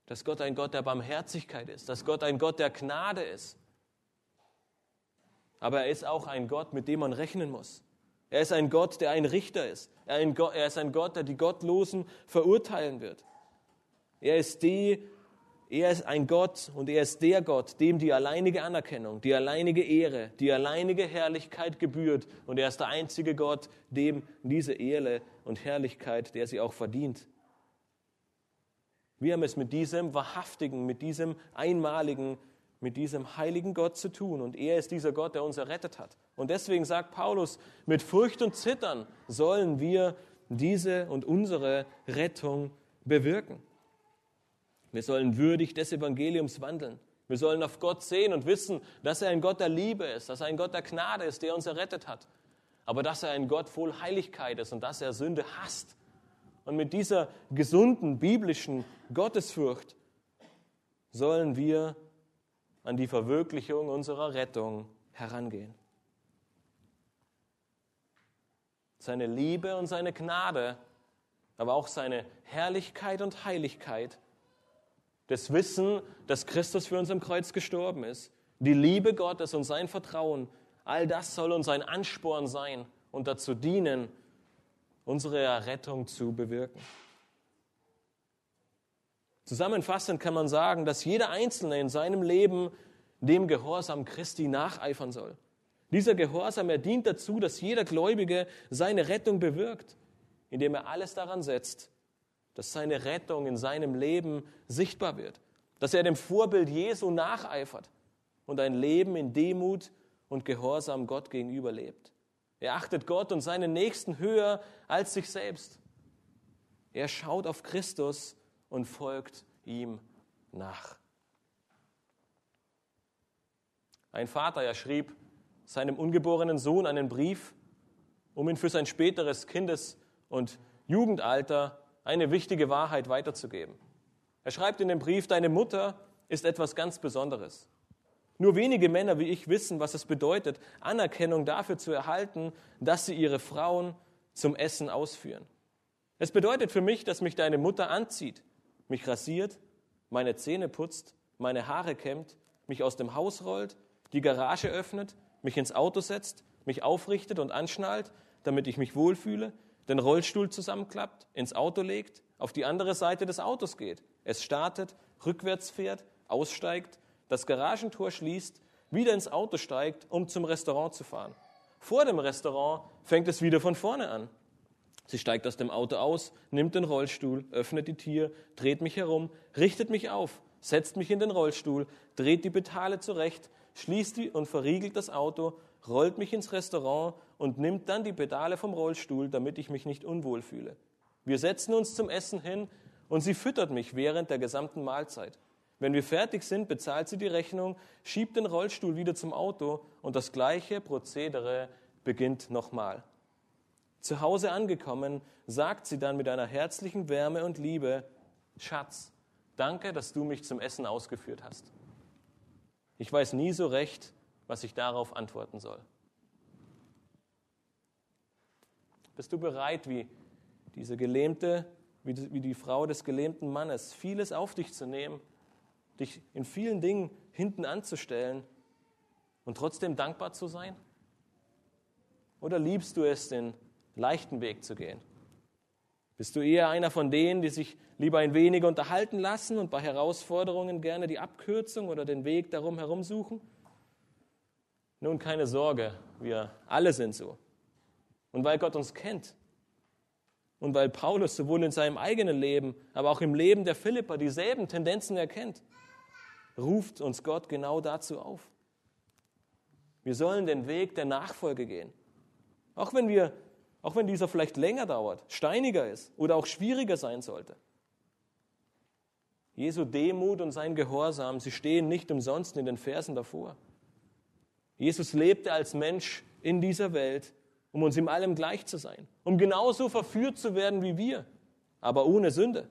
dass Gott ein Gott der Barmherzigkeit ist, dass Gott ein Gott der Gnade ist. Aber er ist auch ein Gott, mit dem man rechnen muss. Er ist ein Gott, der ein Richter ist. Er ist ein Gott, der die Gottlosen verurteilen wird. Er ist, die, er ist ein Gott und er ist der Gott, dem die alleinige Anerkennung, die alleinige Ehre, die alleinige Herrlichkeit gebührt. Und er ist der einzige Gott, dem diese Ehre und Herrlichkeit, der sie auch verdient. Wir haben es mit diesem wahrhaftigen, mit diesem einmaligen, mit diesem heiligen Gott zu tun. Und er ist dieser Gott, der uns errettet hat. Und deswegen sagt Paulus, mit Furcht und Zittern sollen wir diese und unsere Rettung bewirken. Wir sollen würdig des Evangeliums wandeln. Wir sollen auf Gott sehen und wissen, dass er ein Gott der Liebe ist, dass er ein Gott der Gnade ist, der uns errettet hat. Aber dass er ein Gott voll Heiligkeit ist und dass er Sünde hasst und mit dieser gesunden biblischen Gottesfurcht sollen wir an die Verwirklichung unserer Rettung herangehen. Seine Liebe und seine Gnade, aber auch seine Herrlichkeit und Heiligkeit, das Wissen, dass Christus für uns am Kreuz gestorben ist, die Liebe Gottes und sein Vertrauen, all das soll uns ein Ansporn sein und dazu dienen, unsere Errettung zu bewirken. Zusammenfassend kann man sagen, dass jeder Einzelne in seinem Leben dem Gehorsam Christi nacheifern soll. Dieser Gehorsam, dient dazu, dass jeder Gläubige seine Rettung bewirkt, indem er alles daran setzt, dass seine Rettung in seinem Leben sichtbar wird, dass er dem Vorbild Jesu nacheifert und ein Leben in Demut und Gehorsam Gott gegenüber lebt. Er achtet Gott und seinen Nächsten höher als sich selbst. Er schaut auf Christus und folgt ihm nach. Ein Vater, er schrieb seinem ungeborenen Sohn einen Brief, um ihm für sein späteres Kindes- und Jugendalter eine wichtige Wahrheit weiterzugeben. Er schreibt in dem Brief, deine Mutter ist etwas ganz Besonderes. Nur wenige Männer wie ich wissen, was es bedeutet, Anerkennung dafür zu erhalten, dass sie ihre Frauen zum Essen ausführen. Es bedeutet für mich, dass mich deine Mutter anzieht, mich rasiert, meine Zähne putzt, meine Haare kämmt, mich aus dem Haus rollt, die Garage öffnet, mich ins Auto setzt, mich aufrichtet und anschnallt, damit ich mich wohlfühle, den Rollstuhl zusammenklappt, ins Auto legt, auf die andere Seite des Autos geht, es startet, rückwärts fährt, aussteigt, das Garagentor schließt, wieder ins Auto steigt, um zum Restaurant zu fahren. Vor dem Restaurant fängt es wieder von vorne an. Sie steigt aus dem Auto aus, nimmt den Rollstuhl, öffnet die Tür, dreht mich herum, richtet mich auf, setzt mich in den Rollstuhl, dreht die Pedale zurecht, schließt die und verriegelt das Auto, rollt mich ins Restaurant und nimmt dann die Pedale vom Rollstuhl, damit ich mich nicht unwohl fühle. Wir setzen uns zum Essen hin und sie füttert mich während der gesamten Mahlzeit. Wenn wir fertig sind, bezahlt sie die Rechnung, schiebt den Rollstuhl wieder zum Auto und das gleiche Prozedere beginnt nochmal. Zu Hause angekommen, sagt sie dann mit einer herzlichen Wärme und Liebe, Schatz, danke, dass du mich zum Essen ausgeführt hast. Ich weiß nie so recht, was ich darauf antworten soll. Bist du bereit, wie diese gelähmte, wie die, Frau des gelähmten Mannes, vieles auf dich zu nehmen, dich in vielen Dingen hinten anzustellen und trotzdem dankbar zu sein? Oder liebst du es, den leichten Weg zu gehen? Bist du eher einer von denen, die sich lieber ein wenig unterhalten lassen und bei Herausforderungen gerne die Abkürzung oder den Weg darum herum suchen? Nun, keine Sorge, wir alle sind so. Und weil Gott uns kennt und weil Paulus sowohl in seinem eigenen Leben, aber auch im Leben der Philipper dieselben Tendenzen erkennt, ruft uns Gott genau dazu auf. Wir sollen den Weg der Nachfolge gehen. Auch wenn, wir, auch wenn dieser vielleicht länger dauert, steiniger ist oder auch schwieriger sein sollte. Jesu Demut und sein Gehorsam, sie stehen nicht umsonst in den Versen davor. Jesus lebte als Mensch in dieser Welt, um uns in allem gleich zu sein, um genauso verführt zu werden wie wir, aber ohne Sünde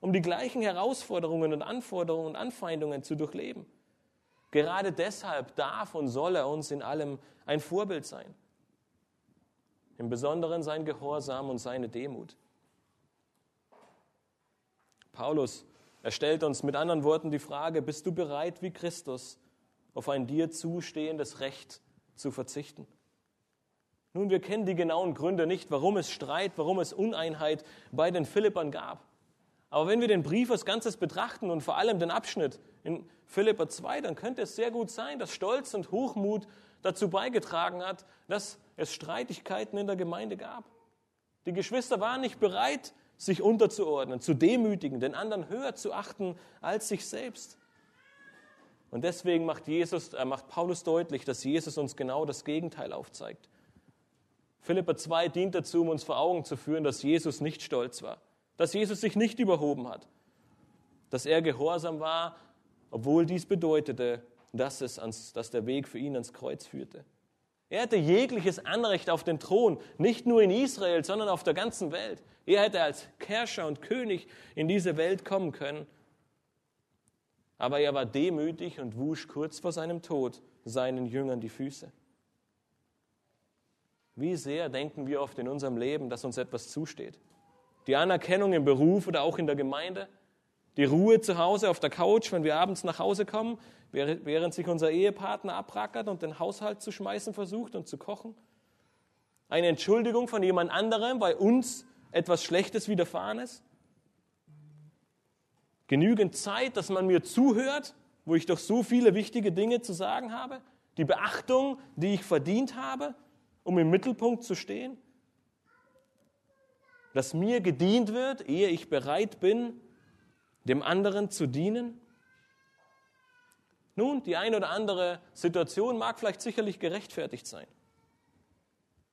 um die gleichen Herausforderungen und Anforderungen und Anfeindungen zu durchleben. Gerade deshalb darf und soll er uns in allem ein Vorbild sein. Im Besonderen sein Gehorsam und seine Demut. Paulus, er stellt uns mit anderen Worten die Frage, bist du bereit, wie Christus, auf ein dir zustehendes Recht zu verzichten? Nun, wir kennen die genauen Gründe nicht, warum es Streit, warum es Uneinheit bei den Philippern gab. Aber wenn wir den Brief als Ganzes betrachten und vor allem den Abschnitt in Philippa 2, dann könnte es sehr gut sein, dass Stolz und Hochmut dazu beigetragen hat, dass es Streitigkeiten in der Gemeinde gab. Die Geschwister waren nicht bereit, sich unterzuordnen, zu demütigen, den anderen höher zu achten als sich selbst. Und deswegen macht, Jesus, äh, macht Paulus deutlich, dass Jesus uns genau das Gegenteil aufzeigt. Philippa 2 dient dazu, um uns vor Augen zu führen, dass Jesus nicht stolz war dass Jesus sich nicht überhoben hat, dass er gehorsam war, obwohl dies bedeutete, dass, es ans, dass der Weg für ihn ans Kreuz führte. Er hatte jegliches Anrecht auf den Thron, nicht nur in Israel, sondern auf der ganzen Welt. Er hätte als Herrscher und König in diese Welt kommen können. Aber er war demütig und wusch kurz vor seinem Tod seinen Jüngern die Füße. Wie sehr denken wir oft in unserem Leben, dass uns etwas zusteht? Die Anerkennung im Beruf oder auch in der Gemeinde, die Ruhe zu Hause auf der Couch, wenn wir abends nach Hause kommen, während sich unser Ehepartner abrackert und den Haushalt zu schmeißen versucht und zu kochen. Eine Entschuldigung von jemand anderem, weil uns etwas Schlechtes widerfahren ist. Genügend Zeit, dass man mir zuhört, wo ich doch so viele wichtige Dinge zu sagen habe. Die Beachtung, die ich verdient habe, um im Mittelpunkt zu stehen dass mir gedient wird, ehe ich bereit bin, dem anderen zu dienen? Nun, die eine oder andere Situation mag vielleicht sicherlich gerechtfertigt sein.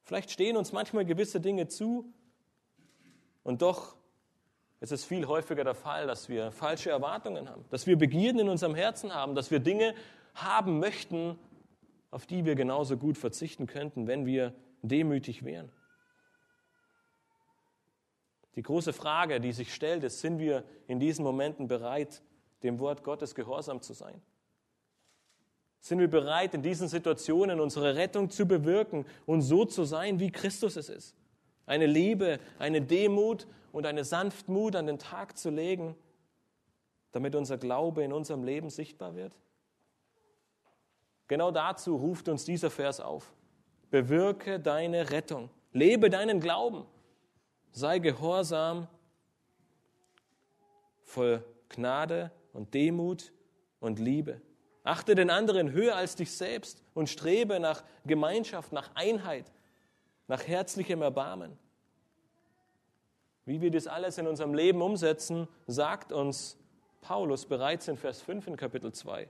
Vielleicht stehen uns manchmal gewisse Dinge zu und doch ist es viel häufiger der Fall, dass wir falsche Erwartungen haben, dass wir Begierden in unserem Herzen haben, dass wir Dinge haben möchten, auf die wir genauso gut verzichten könnten, wenn wir demütig wären. Die große Frage, die sich stellt, ist, sind wir in diesen Momenten bereit, dem Wort Gottes gehorsam zu sein? Sind wir bereit, in diesen Situationen unsere Rettung zu bewirken und so zu sein, wie Christus es ist? Eine Liebe, eine Demut und eine Sanftmut an den Tag zu legen, damit unser Glaube in unserem Leben sichtbar wird? Genau dazu ruft uns dieser Vers auf. Bewirke deine Rettung. Lebe deinen Glauben sei gehorsam, voll Gnade und Demut und Liebe. Achte den anderen höher als dich selbst und strebe nach Gemeinschaft, nach Einheit, nach herzlichem Erbarmen. Wie wir das alles in unserem Leben umsetzen, sagt uns Paulus bereits in Vers 5 in Kapitel 2.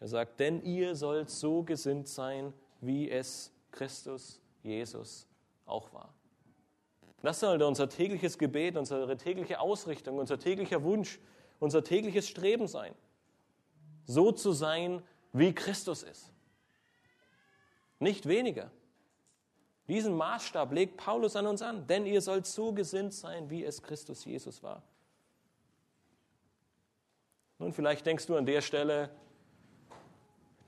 Er sagt, denn ihr sollt so gesinnt sein, wie es Christus Jesus auch war. Das sollte unser tägliches Gebet, unsere tägliche Ausrichtung, unser täglicher Wunsch, unser tägliches Streben sein. So zu sein, wie Christus ist. Nicht weniger. Diesen Maßstab legt Paulus an uns an, denn ihr sollt so gesinnt sein, wie es Christus Jesus war. Nun, vielleicht denkst du an der Stelle,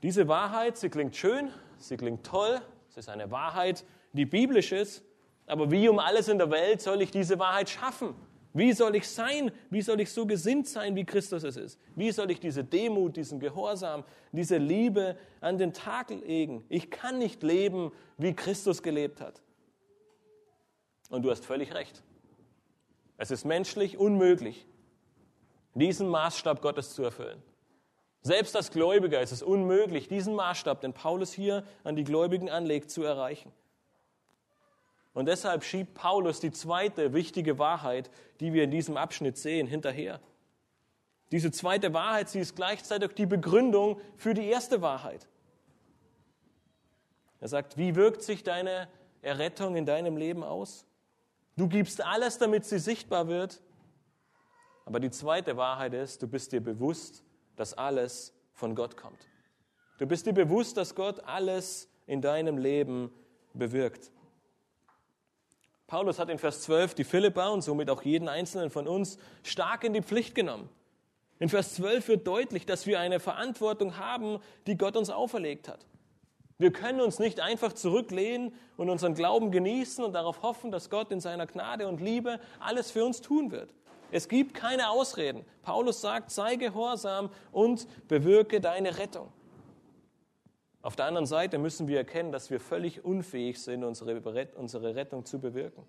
diese Wahrheit, sie klingt schön, sie klingt toll, es ist eine Wahrheit, die biblisch ist, aber wie um alles in der Welt soll ich diese Wahrheit schaffen? Wie soll ich sein? Wie soll ich so gesinnt sein, wie Christus es ist? Wie soll ich diese Demut, diesen Gehorsam, diese Liebe an den Tag legen? Ich kann nicht leben, wie Christus gelebt hat. Und du hast völlig recht. Es ist menschlich unmöglich, diesen Maßstab Gottes zu erfüllen. Selbst als Gläubiger ist es unmöglich, diesen Maßstab, den Paulus hier an die Gläubigen anlegt, zu erreichen. Und deshalb schiebt Paulus die zweite wichtige Wahrheit, die wir in diesem Abschnitt sehen, hinterher. Diese zweite Wahrheit, sie ist gleichzeitig die Begründung für die erste Wahrheit. Er sagt, wie wirkt sich deine Errettung in deinem Leben aus? Du gibst alles, damit sie sichtbar wird. Aber die zweite Wahrheit ist, du bist dir bewusst, dass alles von Gott kommt. Du bist dir bewusst, dass Gott alles in deinem Leben bewirkt. Paulus hat in Vers 12 die Philippa und somit auch jeden einzelnen von uns stark in die Pflicht genommen. In Vers 12 wird deutlich, dass wir eine Verantwortung haben, die Gott uns auferlegt hat. Wir können uns nicht einfach zurücklehnen und unseren Glauben genießen und darauf hoffen, dass Gott in seiner Gnade und Liebe alles für uns tun wird. Es gibt keine Ausreden. Paulus sagt, sei gehorsam und bewirke deine Rettung. Auf der anderen Seite müssen wir erkennen, dass wir völlig unfähig sind, unsere, Rettung zu bewirken.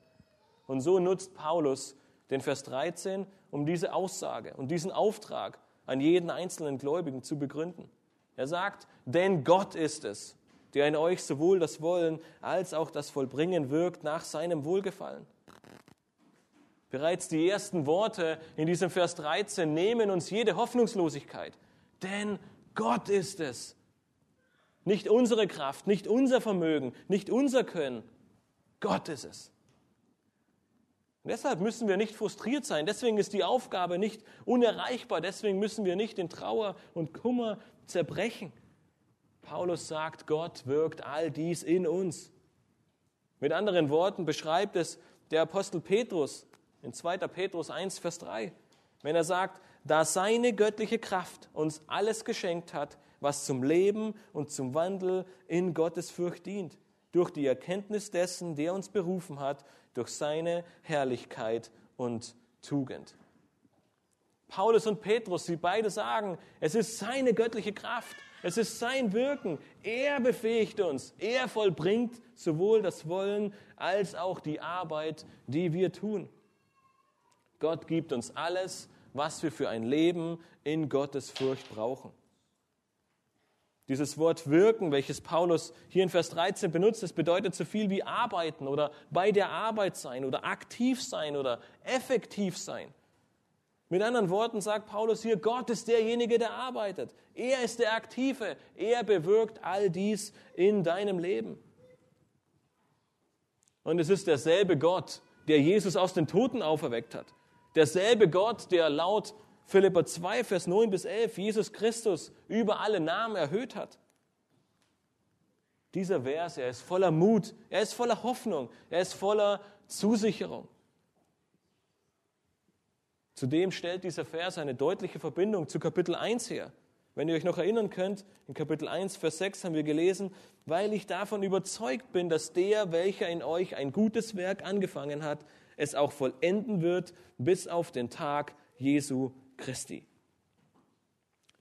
Und so nutzt Paulus den Vers 13, um diese Aussage und diesen Auftrag an jeden einzelnen Gläubigen zu begründen. Er sagt, denn Gott ist es, der in euch sowohl das Wollen als auch das Vollbringen wirkt nach seinem Wohlgefallen. Bereits die ersten Worte in diesem Vers 13 nehmen uns jede Hoffnungslosigkeit. Denn Gott ist es, nicht unsere Kraft, nicht unser Vermögen, nicht unser Können. Gott ist es. Und deshalb müssen wir nicht frustriert sein. Deswegen ist die Aufgabe nicht unerreichbar. Deswegen müssen wir nicht in Trauer und Kummer zerbrechen. Paulus sagt, Gott wirkt all dies in uns. Mit anderen Worten beschreibt es der Apostel Petrus in 2. Petrus 1, Vers 3, wenn er sagt, da seine göttliche Kraft uns alles geschenkt hat, was zum Leben und zum Wandel in Gottes Furcht dient, durch die Erkenntnis dessen, der uns berufen hat, durch seine Herrlichkeit und Tugend. Paulus und Petrus, sie beide sagen, es ist seine göttliche Kraft, es ist sein Wirken. Er befähigt uns, er vollbringt sowohl das Wollen als auch die Arbeit, die wir tun. Gott gibt uns alles, was wir für ein Leben in Gottes Furcht brauchen. Dieses Wort wirken, welches Paulus hier in Vers 13 benutzt, das bedeutet so viel wie arbeiten oder bei der Arbeit sein oder aktiv sein oder effektiv sein. Mit anderen Worten sagt Paulus hier, Gott ist derjenige, der arbeitet. Er ist der Aktive. Er bewirkt all dies in deinem Leben. Und es ist derselbe Gott, der Jesus aus den Toten auferweckt hat. Derselbe Gott, der laut Philippa 2, Vers 9 bis 11 Jesus Christus über alle Namen erhöht hat. Dieser Vers, er ist voller Mut, er ist voller Hoffnung, er ist voller Zusicherung. Zudem stellt dieser Vers eine deutliche Verbindung zu Kapitel 1 her. Wenn ihr euch noch erinnern könnt, in Kapitel 1, Vers 6 haben wir gelesen, weil ich davon überzeugt bin, dass der, welcher in euch ein gutes Werk angefangen hat, es auch vollenden wird bis auf den Tag Jesu Christi.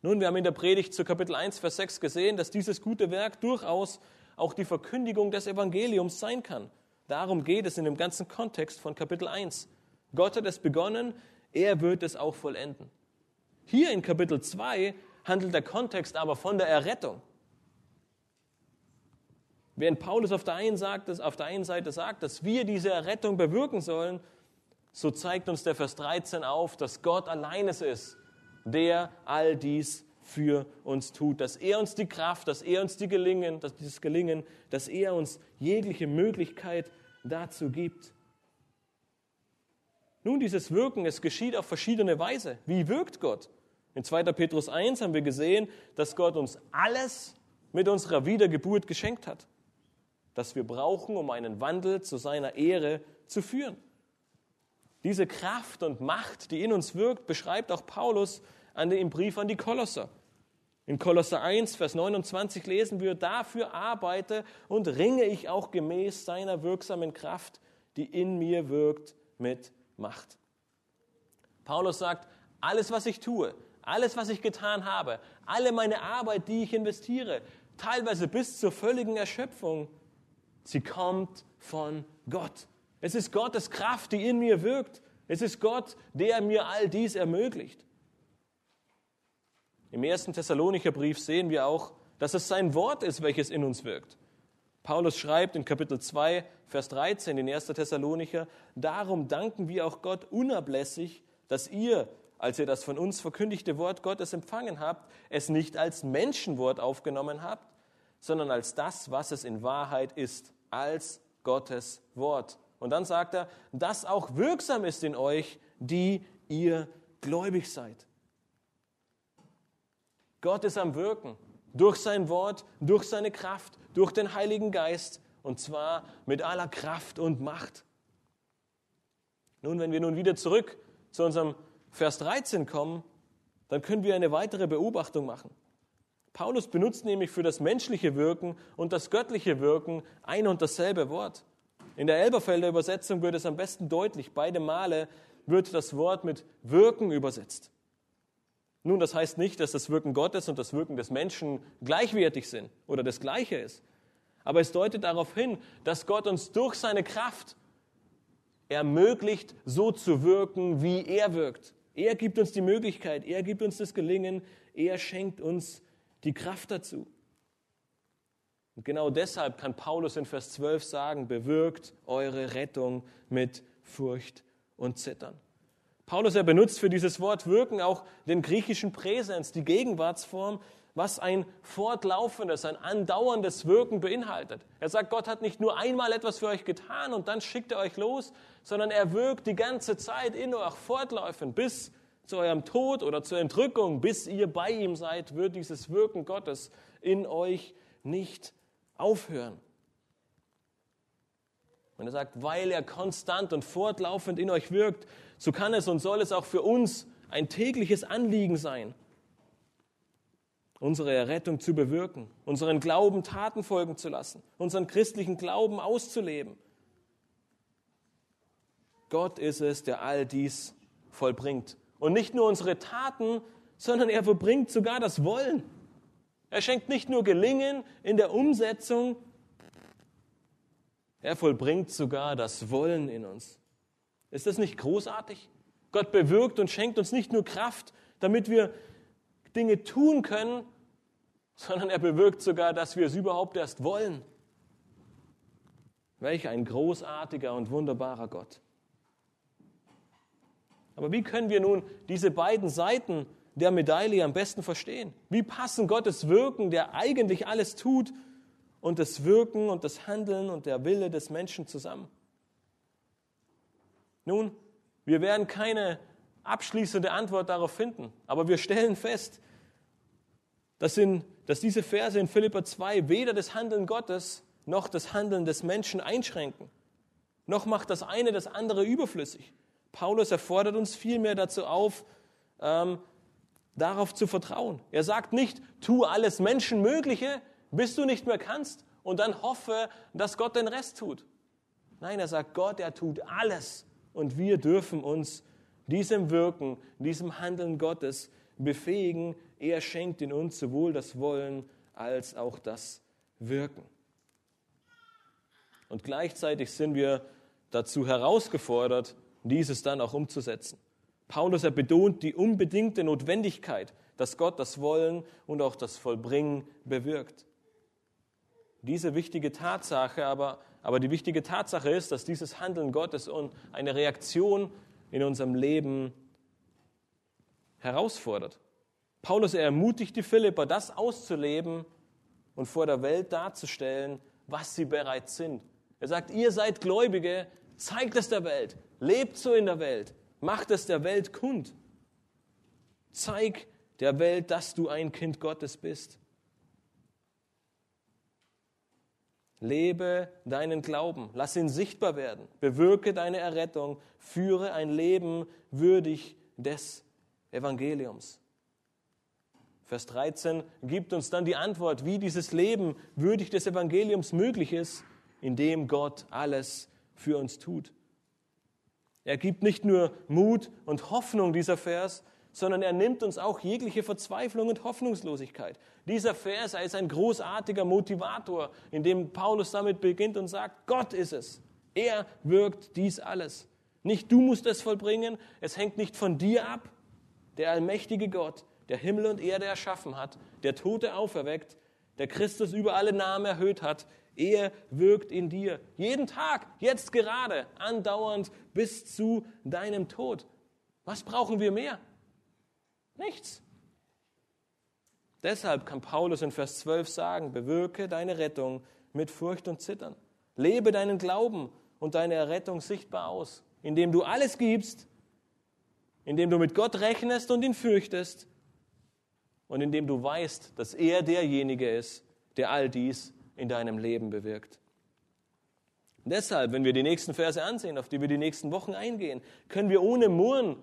Nun, wir haben in der Predigt zu Kapitel 1, Vers 6 gesehen, dass dieses gute Werk durchaus auch die Verkündigung des Evangeliums sein kann. Darum geht es in dem ganzen Kontext von Kapitel 1. Gott hat es begonnen, er wird es auch vollenden. Hier in Kapitel 2 handelt der Kontext aber von der Errettung. Während Paulus auf der, einen sagt, auf der einen Seite sagt, dass wir diese Errettung bewirken sollen, so zeigt uns der Vers 13 auf, dass Gott allein es ist, der all dies für uns tut, dass er uns die Kraft, dass er uns die Gelingen, dass dieses Gelingen, dass er uns jegliche Möglichkeit dazu gibt. Nun, dieses Wirken, es geschieht auf verschiedene Weise. Wie wirkt Gott? In 2. Petrus 1 haben wir gesehen, dass Gott uns alles mit unserer Wiedergeburt geschenkt hat, das wir brauchen, um einen Wandel zu seiner Ehre zu führen. Diese Kraft und Macht, die in uns wirkt, beschreibt auch Paulus im Brief an die Kolosser. In Kolosser 1, Vers 29 lesen wir, dafür arbeite und ringe ich auch gemäß seiner wirksamen Kraft, die in mir wirkt, mit Macht. Paulus sagt, alles, was ich tue, alles, was ich getan habe, alle meine Arbeit, die ich investiere, teilweise bis zur völligen Erschöpfung, sie kommt von Gott. Es ist Gottes Kraft, die in mir wirkt. Es ist Gott, der mir all dies ermöglicht. Im ersten Thessalonicher Brief sehen wir auch, dass es sein Wort ist, welches in uns wirkt. Paulus schreibt in Kapitel 2, Vers 13 in 1. Thessalonicher, darum danken wir auch Gott unablässig, dass ihr, als ihr das von uns verkündigte Wort Gottes empfangen habt, es nicht als Menschenwort aufgenommen habt, sondern als das, was es in Wahrheit ist, als Gottes Wort. Und dann sagt er, das auch wirksam ist in euch, die ihr gläubig seid. Gott ist am Wirken durch sein Wort, durch seine Kraft, durch den Heiligen Geist und zwar mit aller Kraft und Macht. Nun, wenn wir nun wieder zurück zu unserem Vers 13 kommen, dann können wir eine weitere Beobachtung machen. Paulus benutzt nämlich für das menschliche Wirken und das göttliche Wirken ein und dasselbe Wort. In der Elberfelder Übersetzung wird es am besten deutlich. Beide Male wird das Wort mit Wirken übersetzt. Nun, das heißt nicht, dass das Wirken Gottes und das Wirken des Menschen gleichwertig sind oder das Gleiche ist. Aber es deutet darauf hin, dass Gott uns durch seine Kraft ermöglicht, so zu wirken, wie er wirkt. Er gibt uns die Möglichkeit, er gibt uns das Gelingen, er schenkt uns die Kraft dazu. Und genau deshalb kann Paulus in Vers 12 sagen, bewirkt eure Rettung mit Furcht und Zittern. Paulus, er benutzt für dieses Wort wirken auch den griechischen Präsens, die Gegenwartsform, was ein fortlaufendes, ein andauerndes Wirken beinhaltet. Er sagt, Gott hat nicht nur einmal etwas für euch getan und dann schickt er euch los, sondern er wirkt die ganze Zeit in euch fortlaufend bis zu eurem Tod oder zur Entrückung, bis ihr bei ihm seid, wird dieses Wirken Gottes in euch nicht aufhören. Und er sagt, weil er konstant und fortlaufend in euch wirkt, so kann es und soll es auch für uns ein tägliches Anliegen sein, unsere Errettung zu bewirken, unseren Glauben Taten folgen zu lassen, unseren christlichen Glauben auszuleben. Gott ist es, der all dies vollbringt. Und nicht nur unsere Taten, sondern er vollbringt sogar das Wollen. Er schenkt nicht nur Gelingen in der Umsetzung, er vollbringt sogar das Wollen in uns. Ist das nicht großartig? Gott bewirkt und schenkt uns nicht nur Kraft, damit wir Dinge tun können, sondern er bewirkt sogar, dass wir es überhaupt erst wollen. Welch ein großartiger und wunderbarer Gott. Aber wie können wir nun diese beiden Seiten der Medaille am besten verstehen? Wie passen Gottes Wirken, der eigentlich alles tut, und das Wirken und das Handeln und der Wille des Menschen zusammen? Nun, wir werden keine abschließende Antwort darauf finden, aber wir stellen fest, dass, in, dass diese Verse in Philippa 2 weder das Handeln Gottes noch das Handeln des Menschen einschränken, noch macht das eine das andere überflüssig. Paulus erfordert uns vielmehr dazu auf, ähm, darauf zu vertrauen. Er sagt nicht, tu alles Menschenmögliche, bis du nicht mehr kannst und dann hoffe, dass Gott den Rest tut. Nein, er sagt, Gott, er tut alles und wir dürfen uns diesem Wirken, diesem Handeln Gottes befähigen. Er schenkt in uns sowohl das Wollen als auch das Wirken. Und gleichzeitig sind wir dazu herausgefordert, dieses dann auch umzusetzen. Paulus, er betont die unbedingte Notwendigkeit, dass Gott das Wollen und auch das Vollbringen bewirkt. Diese wichtige Tatsache, aber, aber die wichtige Tatsache ist, dass dieses Handeln Gottes eine Reaktion in unserem Leben herausfordert. Paulus er ermutigt die Philipper, das auszuleben und vor der Welt darzustellen, was sie bereits sind. Er sagt, ihr seid Gläubige, zeigt es der Welt, lebt so in der Welt, macht es der Welt kund. Zeig der Welt, dass du ein Kind Gottes bist. Lebe deinen Glauben, lass ihn sichtbar werden, bewirke deine Errettung, führe ein Leben würdig des Evangeliums. Vers 13 gibt uns dann die Antwort, wie dieses Leben würdig des Evangeliums möglich ist, indem Gott alles für uns tut. Er gibt nicht nur Mut und Hoffnung, dieser Vers, sondern er nimmt uns auch jegliche Verzweiflung und Hoffnungslosigkeit. Dieser Vers ist ein großartiger Motivator, in dem Paulus damit beginnt und sagt, Gott ist es. Er wirkt dies alles. Nicht du musst es vollbringen, es hängt nicht von dir ab. Der allmächtige Gott, der Himmel und Erde erschaffen hat, der Tote auferweckt, der Christus über alle Namen erhöht hat, er wirkt in dir. Jeden Tag, jetzt gerade, andauernd bis zu deinem Tod. Was brauchen wir mehr? Nichts. Deshalb kann Paulus in Vers 12 sagen, bewirke deine Rettung mit Furcht und Zittern. Lebe deinen Glauben und deine Errettung sichtbar aus, indem du alles gibst, indem du mit Gott rechnest und ihn fürchtest und indem du weißt, dass er derjenige ist, der all dies in deinem Leben bewirkt. Deshalb, wenn wir die nächsten Verse ansehen, auf die wir die nächsten Wochen eingehen, können wir ohne Murren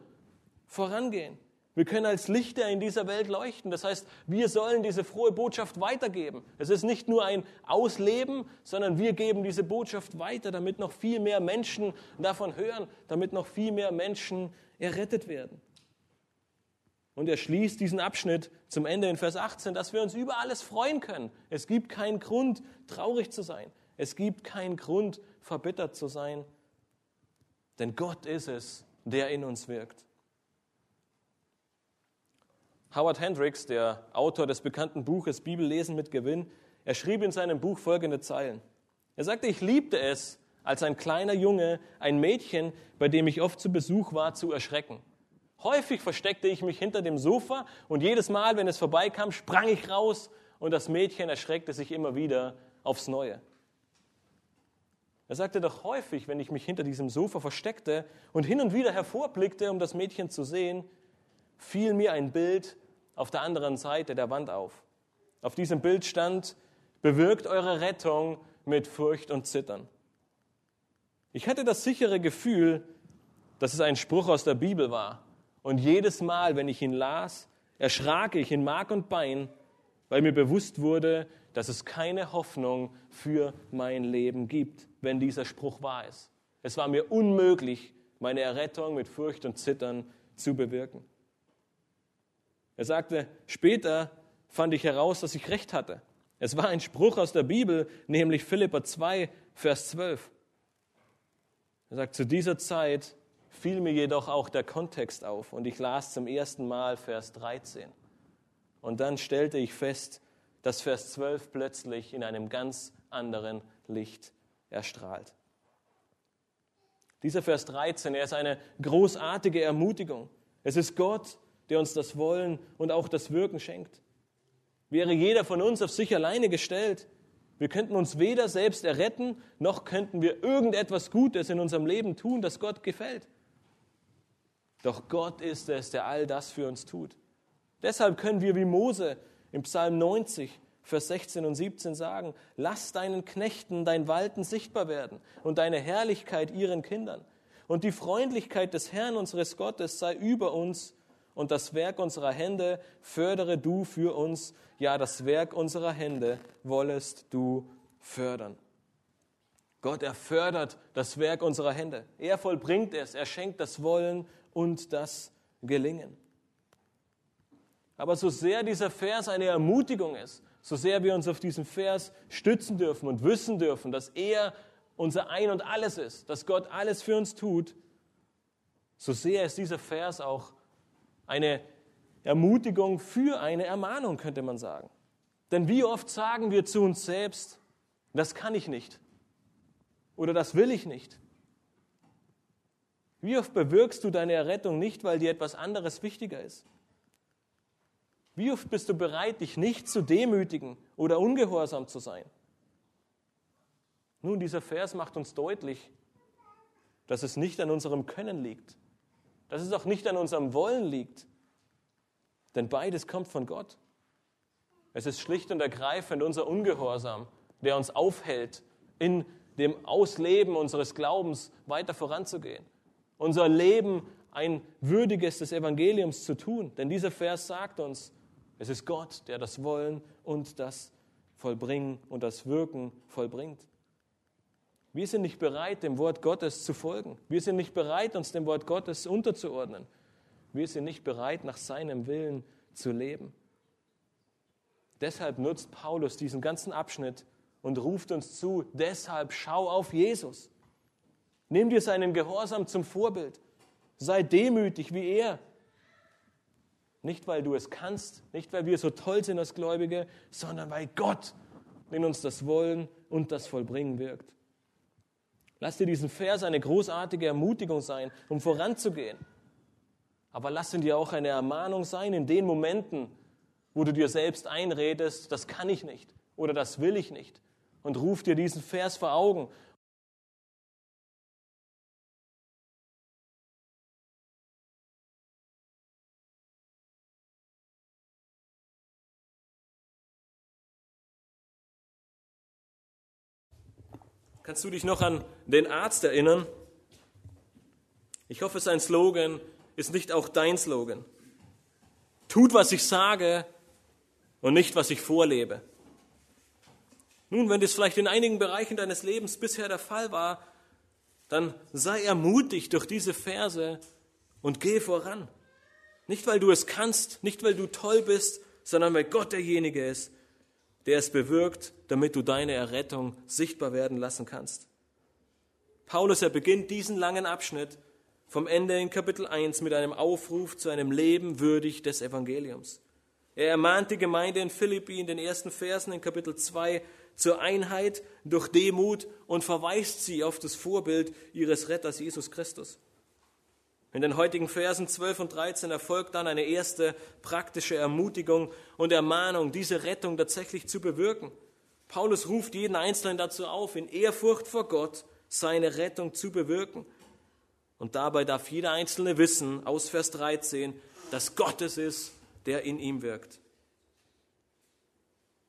vorangehen. Wir können als Lichter in dieser Welt leuchten. Das heißt, wir sollen diese frohe Botschaft weitergeben. Es ist nicht nur ein Ausleben, sondern wir geben diese Botschaft weiter, damit noch viel mehr Menschen davon hören, damit noch viel mehr Menschen errettet werden. Und er schließt diesen Abschnitt zum Ende in Vers 18, dass wir uns über alles freuen können. Es gibt keinen Grund, traurig zu sein. Es gibt keinen Grund, verbittert zu sein. Denn Gott ist es, der in uns wirkt. Howard Hendricks, der Autor des bekannten Buches Bibellesen mit Gewinn, er schrieb in seinem Buch folgende Zeilen. Er sagte, ich liebte es, als ein kleiner Junge ein Mädchen, bei dem ich oft zu Besuch war, zu erschrecken. Häufig versteckte ich mich hinter dem Sofa und jedes Mal, wenn es vorbeikam, sprang ich raus und das Mädchen erschreckte sich immer wieder aufs Neue. Er sagte doch häufig, wenn ich mich hinter diesem Sofa versteckte und hin und wieder hervorblickte, um das Mädchen zu sehen, fiel mir ein Bild auf der anderen Seite der Wand auf. Auf diesem Bild stand, bewirkt eure Rettung mit Furcht und Zittern. Ich hatte das sichere Gefühl, dass es ein Spruch aus der Bibel war. Und jedes Mal, wenn ich ihn las, erschrak ich in Mark und Bein, weil mir bewusst wurde, dass es keine Hoffnung für mein Leben gibt, wenn dieser Spruch wahr ist. Es war mir unmöglich, meine Errettung mit Furcht und Zittern zu bewirken. Er sagte, später fand ich heraus, dass ich recht hatte. Es war ein Spruch aus der Bibel, nämlich Philippa 2, Vers 12. Er sagt, zu dieser Zeit fiel mir jedoch auch der Kontext auf und ich las zum ersten Mal Vers 13. Und dann stellte ich fest, dass Vers 12 plötzlich in einem ganz anderen Licht erstrahlt. Dieser Vers 13, er ist eine großartige Ermutigung. Es ist Gott, der uns das Wollen und auch das Wirken schenkt. Wäre jeder von uns auf sich alleine gestellt, wir könnten uns weder selbst erretten, noch könnten wir irgendetwas Gutes in unserem Leben tun, das Gott gefällt. Doch Gott ist es, der all das für uns tut. Deshalb können wir wie Mose im Psalm 90, Vers 16 und 17 sagen, lass deinen Knechten dein Walten sichtbar werden und deine Herrlichkeit ihren Kindern. Und die Freundlichkeit des Herrn unseres Gottes sei über uns und das Werk unserer Hände fördere du für uns. Ja, das Werk unserer Hände wollest du fördern. Gott, er fördert das Werk unserer Hände. Er vollbringt es. Er schenkt das Wollen und das Gelingen. Aber so sehr dieser Vers eine Ermutigung ist, so sehr wir uns auf diesen Vers stützen dürfen und wissen dürfen, dass er unser Ein und alles ist, dass Gott alles für uns tut, so sehr ist dieser Vers auch eine Ermutigung für eine Ermahnung, könnte man sagen. Denn wie oft sagen wir zu uns selbst, das kann ich nicht oder das will ich nicht. Wie oft bewirkst du deine Errettung nicht, weil dir etwas anderes wichtiger ist? Wie oft bist du bereit, dich nicht zu demütigen oder ungehorsam zu sein? Nun, dieser Vers macht uns deutlich, dass es nicht an unserem Können liegt, dass es auch nicht an unserem Wollen liegt, denn beides kommt von Gott. Es ist schlicht und ergreifend unser Ungehorsam, der uns aufhält, in dem Ausleben unseres Glaubens weiter voranzugehen. Unser Leben ein würdiges des Evangeliums zu tun. Denn dieser Vers sagt uns, es ist Gott, der das Wollen und das Vollbringen und das Wirken vollbringt. Wir sind nicht bereit, dem Wort Gottes zu folgen. Wir sind nicht bereit, uns dem Wort Gottes unterzuordnen. Wir sind nicht bereit, nach seinem Willen zu leben. Deshalb nutzt Paulus diesen ganzen Abschnitt und ruft uns zu, deshalb schau auf Jesus. Nimm dir seinen Gehorsam zum Vorbild. Sei demütig wie er. Nicht, weil du es kannst, nicht, weil wir so toll sind als Gläubige, sondern weil Gott in uns das Wollen und das Vollbringen wirkt. Lass dir diesen Vers eine großartige Ermutigung sein, um voranzugehen. Aber lass ihn dir auch eine Ermahnung sein in den Momenten, wo du dir selbst einredest, das kann ich nicht oder das will ich nicht. Und ruf dir diesen Vers vor Augen Kannst du dich noch an den Arzt erinnern? Ich hoffe, sein Slogan ist nicht auch dein Slogan. Tut, was ich sage und nicht, was ich vorlebe. Nun, wenn das vielleicht in einigen Bereichen deines Lebens bisher der Fall war, dann sei ermutigt durch diese Verse und geh voran. Nicht, weil du es kannst, nicht, weil du toll bist, sondern weil Gott derjenige ist, der es bewirkt, damit du deine Errettung sichtbar werden lassen kannst. Paulus, er beginnt diesen langen Abschnitt vom Ende in Kapitel 1 mit einem Aufruf zu einem Leben würdig des Evangeliums. Er ermahnt die Gemeinde in Philippi in den ersten Versen in Kapitel 2 zur Einheit durch Demut und verweist sie auf das Vorbild ihres Retters Jesus Christus. In den heutigen Versen 12 und 13 erfolgt dann eine erste praktische Ermutigung und Ermahnung, diese Rettung tatsächlich zu bewirken. Paulus ruft jeden Einzelnen dazu auf, in Ehrfurcht vor Gott seine Rettung zu bewirken. Und dabei darf jeder Einzelne wissen, aus Vers 13, dass Gott es ist, der in ihm wirkt.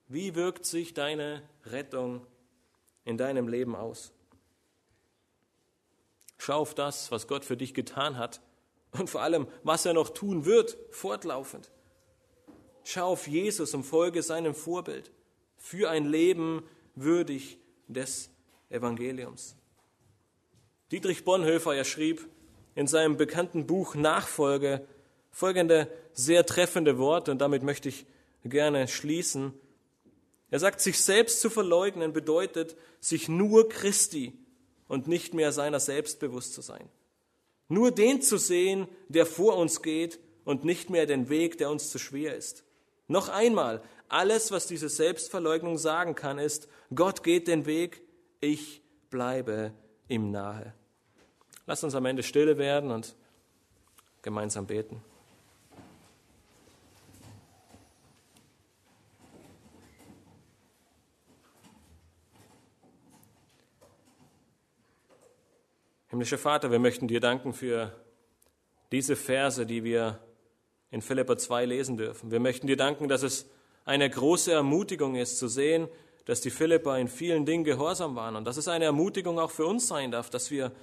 Wie wirkt sich deine Rettung in deinem Leben aus? Schau auf das, was Gott für dich getan hat und vor allem, was er noch tun wird, fortlaufend. Schau auf Jesus und folge seinem Vorbild für ein Leben würdig des Evangeliums. Dietrich Bonhoeffer, er schrieb in seinem bekannten Buch Nachfolge folgende sehr treffende Worte und damit möchte ich gerne schließen. Er sagt, sich selbst zu verleugnen bedeutet, sich nur Christi und nicht mehr seiner selbst bewusst zu sein. Nur den zu sehen, der vor uns geht und nicht mehr den Weg, der uns zu schwer ist. Noch einmal, alles, was diese Selbstverleugnung sagen kann, ist, Gott geht den Weg, ich bleibe ihm nahe. Lass uns am Ende stille werden und gemeinsam beten. Himmlischer Vater, wir möchten dir danken für diese Verse, die wir in Philippa 2 lesen dürfen. Wir möchten dir danken, dass es eine große Ermutigung ist zu sehen, dass die Philippa in vielen Dingen gehorsam waren und dass es eine Ermutigung auch für uns sein darf, dass wir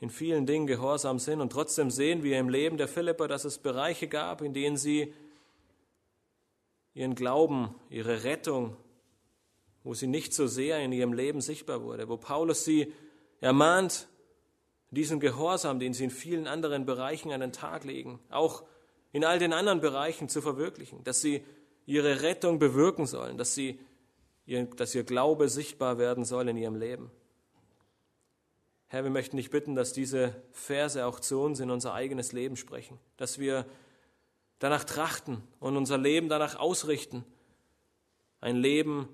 in vielen Dingen gehorsam sind und trotzdem sehen wir im Leben der Philippa, dass es Bereiche gab, in denen sie ihren Glauben, ihre Rettung, wo sie nicht so sehr in ihrem Leben sichtbar wurde, wo Paulus sie ermahnt, diesen Gehorsam, den sie in vielen anderen Bereichen an den Tag legen, auch in all den anderen Bereichen zu verwirklichen, dass sie ihre Rettung bewirken sollen, dass, sie, dass ihr Glaube sichtbar werden soll in ihrem Leben. Herr, wir möchten dich bitten, dass diese Verse auch zu uns in unser eigenes Leben sprechen, dass wir danach trachten und unser Leben danach ausrichten, ein Leben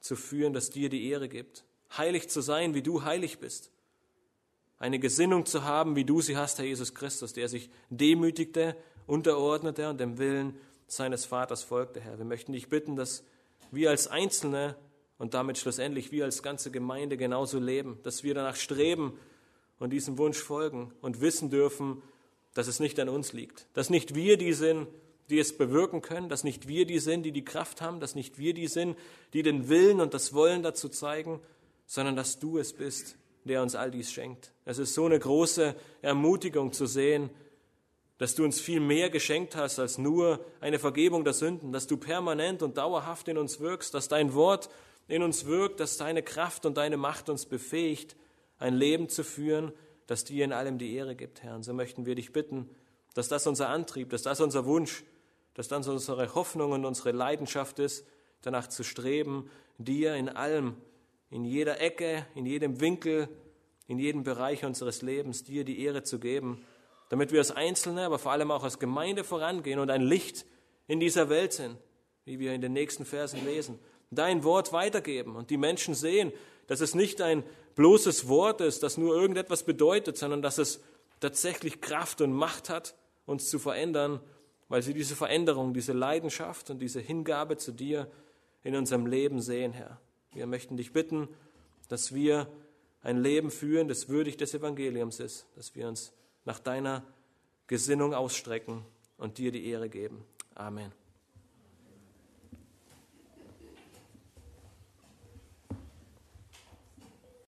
zu führen, das dir die Ehre gibt, heilig zu sein, wie du heilig bist eine Gesinnung zu haben, wie du sie hast, Herr Jesus Christus, der sich demütigte, unterordnete und dem Willen seines Vaters folgte, Herr. Wir möchten dich bitten, dass wir als Einzelne und damit schlussendlich wir als ganze Gemeinde genauso leben, dass wir danach streben und diesem Wunsch folgen und wissen dürfen, dass es nicht an uns liegt, dass nicht wir die sind, die es bewirken können, dass nicht wir die sind, die die Kraft haben, dass nicht wir die sind, die den Willen und das Wollen dazu zeigen, sondern dass du es bist, der uns all dies schenkt. Es ist so eine große Ermutigung zu sehen, dass du uns viel mehr geschenkt hast als nur eine Vergebung der Sünden, dass du permanent und dauerhaft in uns wirkst, dass dein Wort in uns wirkt, dass deine Kraft und deine Macht uns befähigt, ein Leben zu führen, das dir in allem die Ehre gibt, Herr. Und so möchten wir dich bitten, dass das unser Antrieb, dass das unser Wunsch, dass das unsere Hoffnung und unsere Leidenschaft ist, danach zu streben, dir in allem, in jeder Ecke, in jedem Winkel, in jedem Bereich unseres Lebens, dir die Ehre zu geben, damit wir als Einzelne, aber vor allem auch als Gemeinde vorangehen und ein Licht in dieser Welt sind, wie wir in den nächsten Versen lesen. Dein Wort weitergeben und die Menschen sehen, dass es nicht ein bloßes Wort ist, das nur irgendetwas bedeutet, sondern dass es tatsächlich Kraft und Macht hat, uns zu verändern, weil sie diese Veränderung, diese Leidenschaft und diese Hingabe zu dir in unserem Leben sehen, Herr. Wir möchten dich bitten, dass wir ein Leben führen, das würdig des Evangeliums ist, dass wir uns nach deiner Gesinnung ausstrecken und dir die Ehre geben. Amen.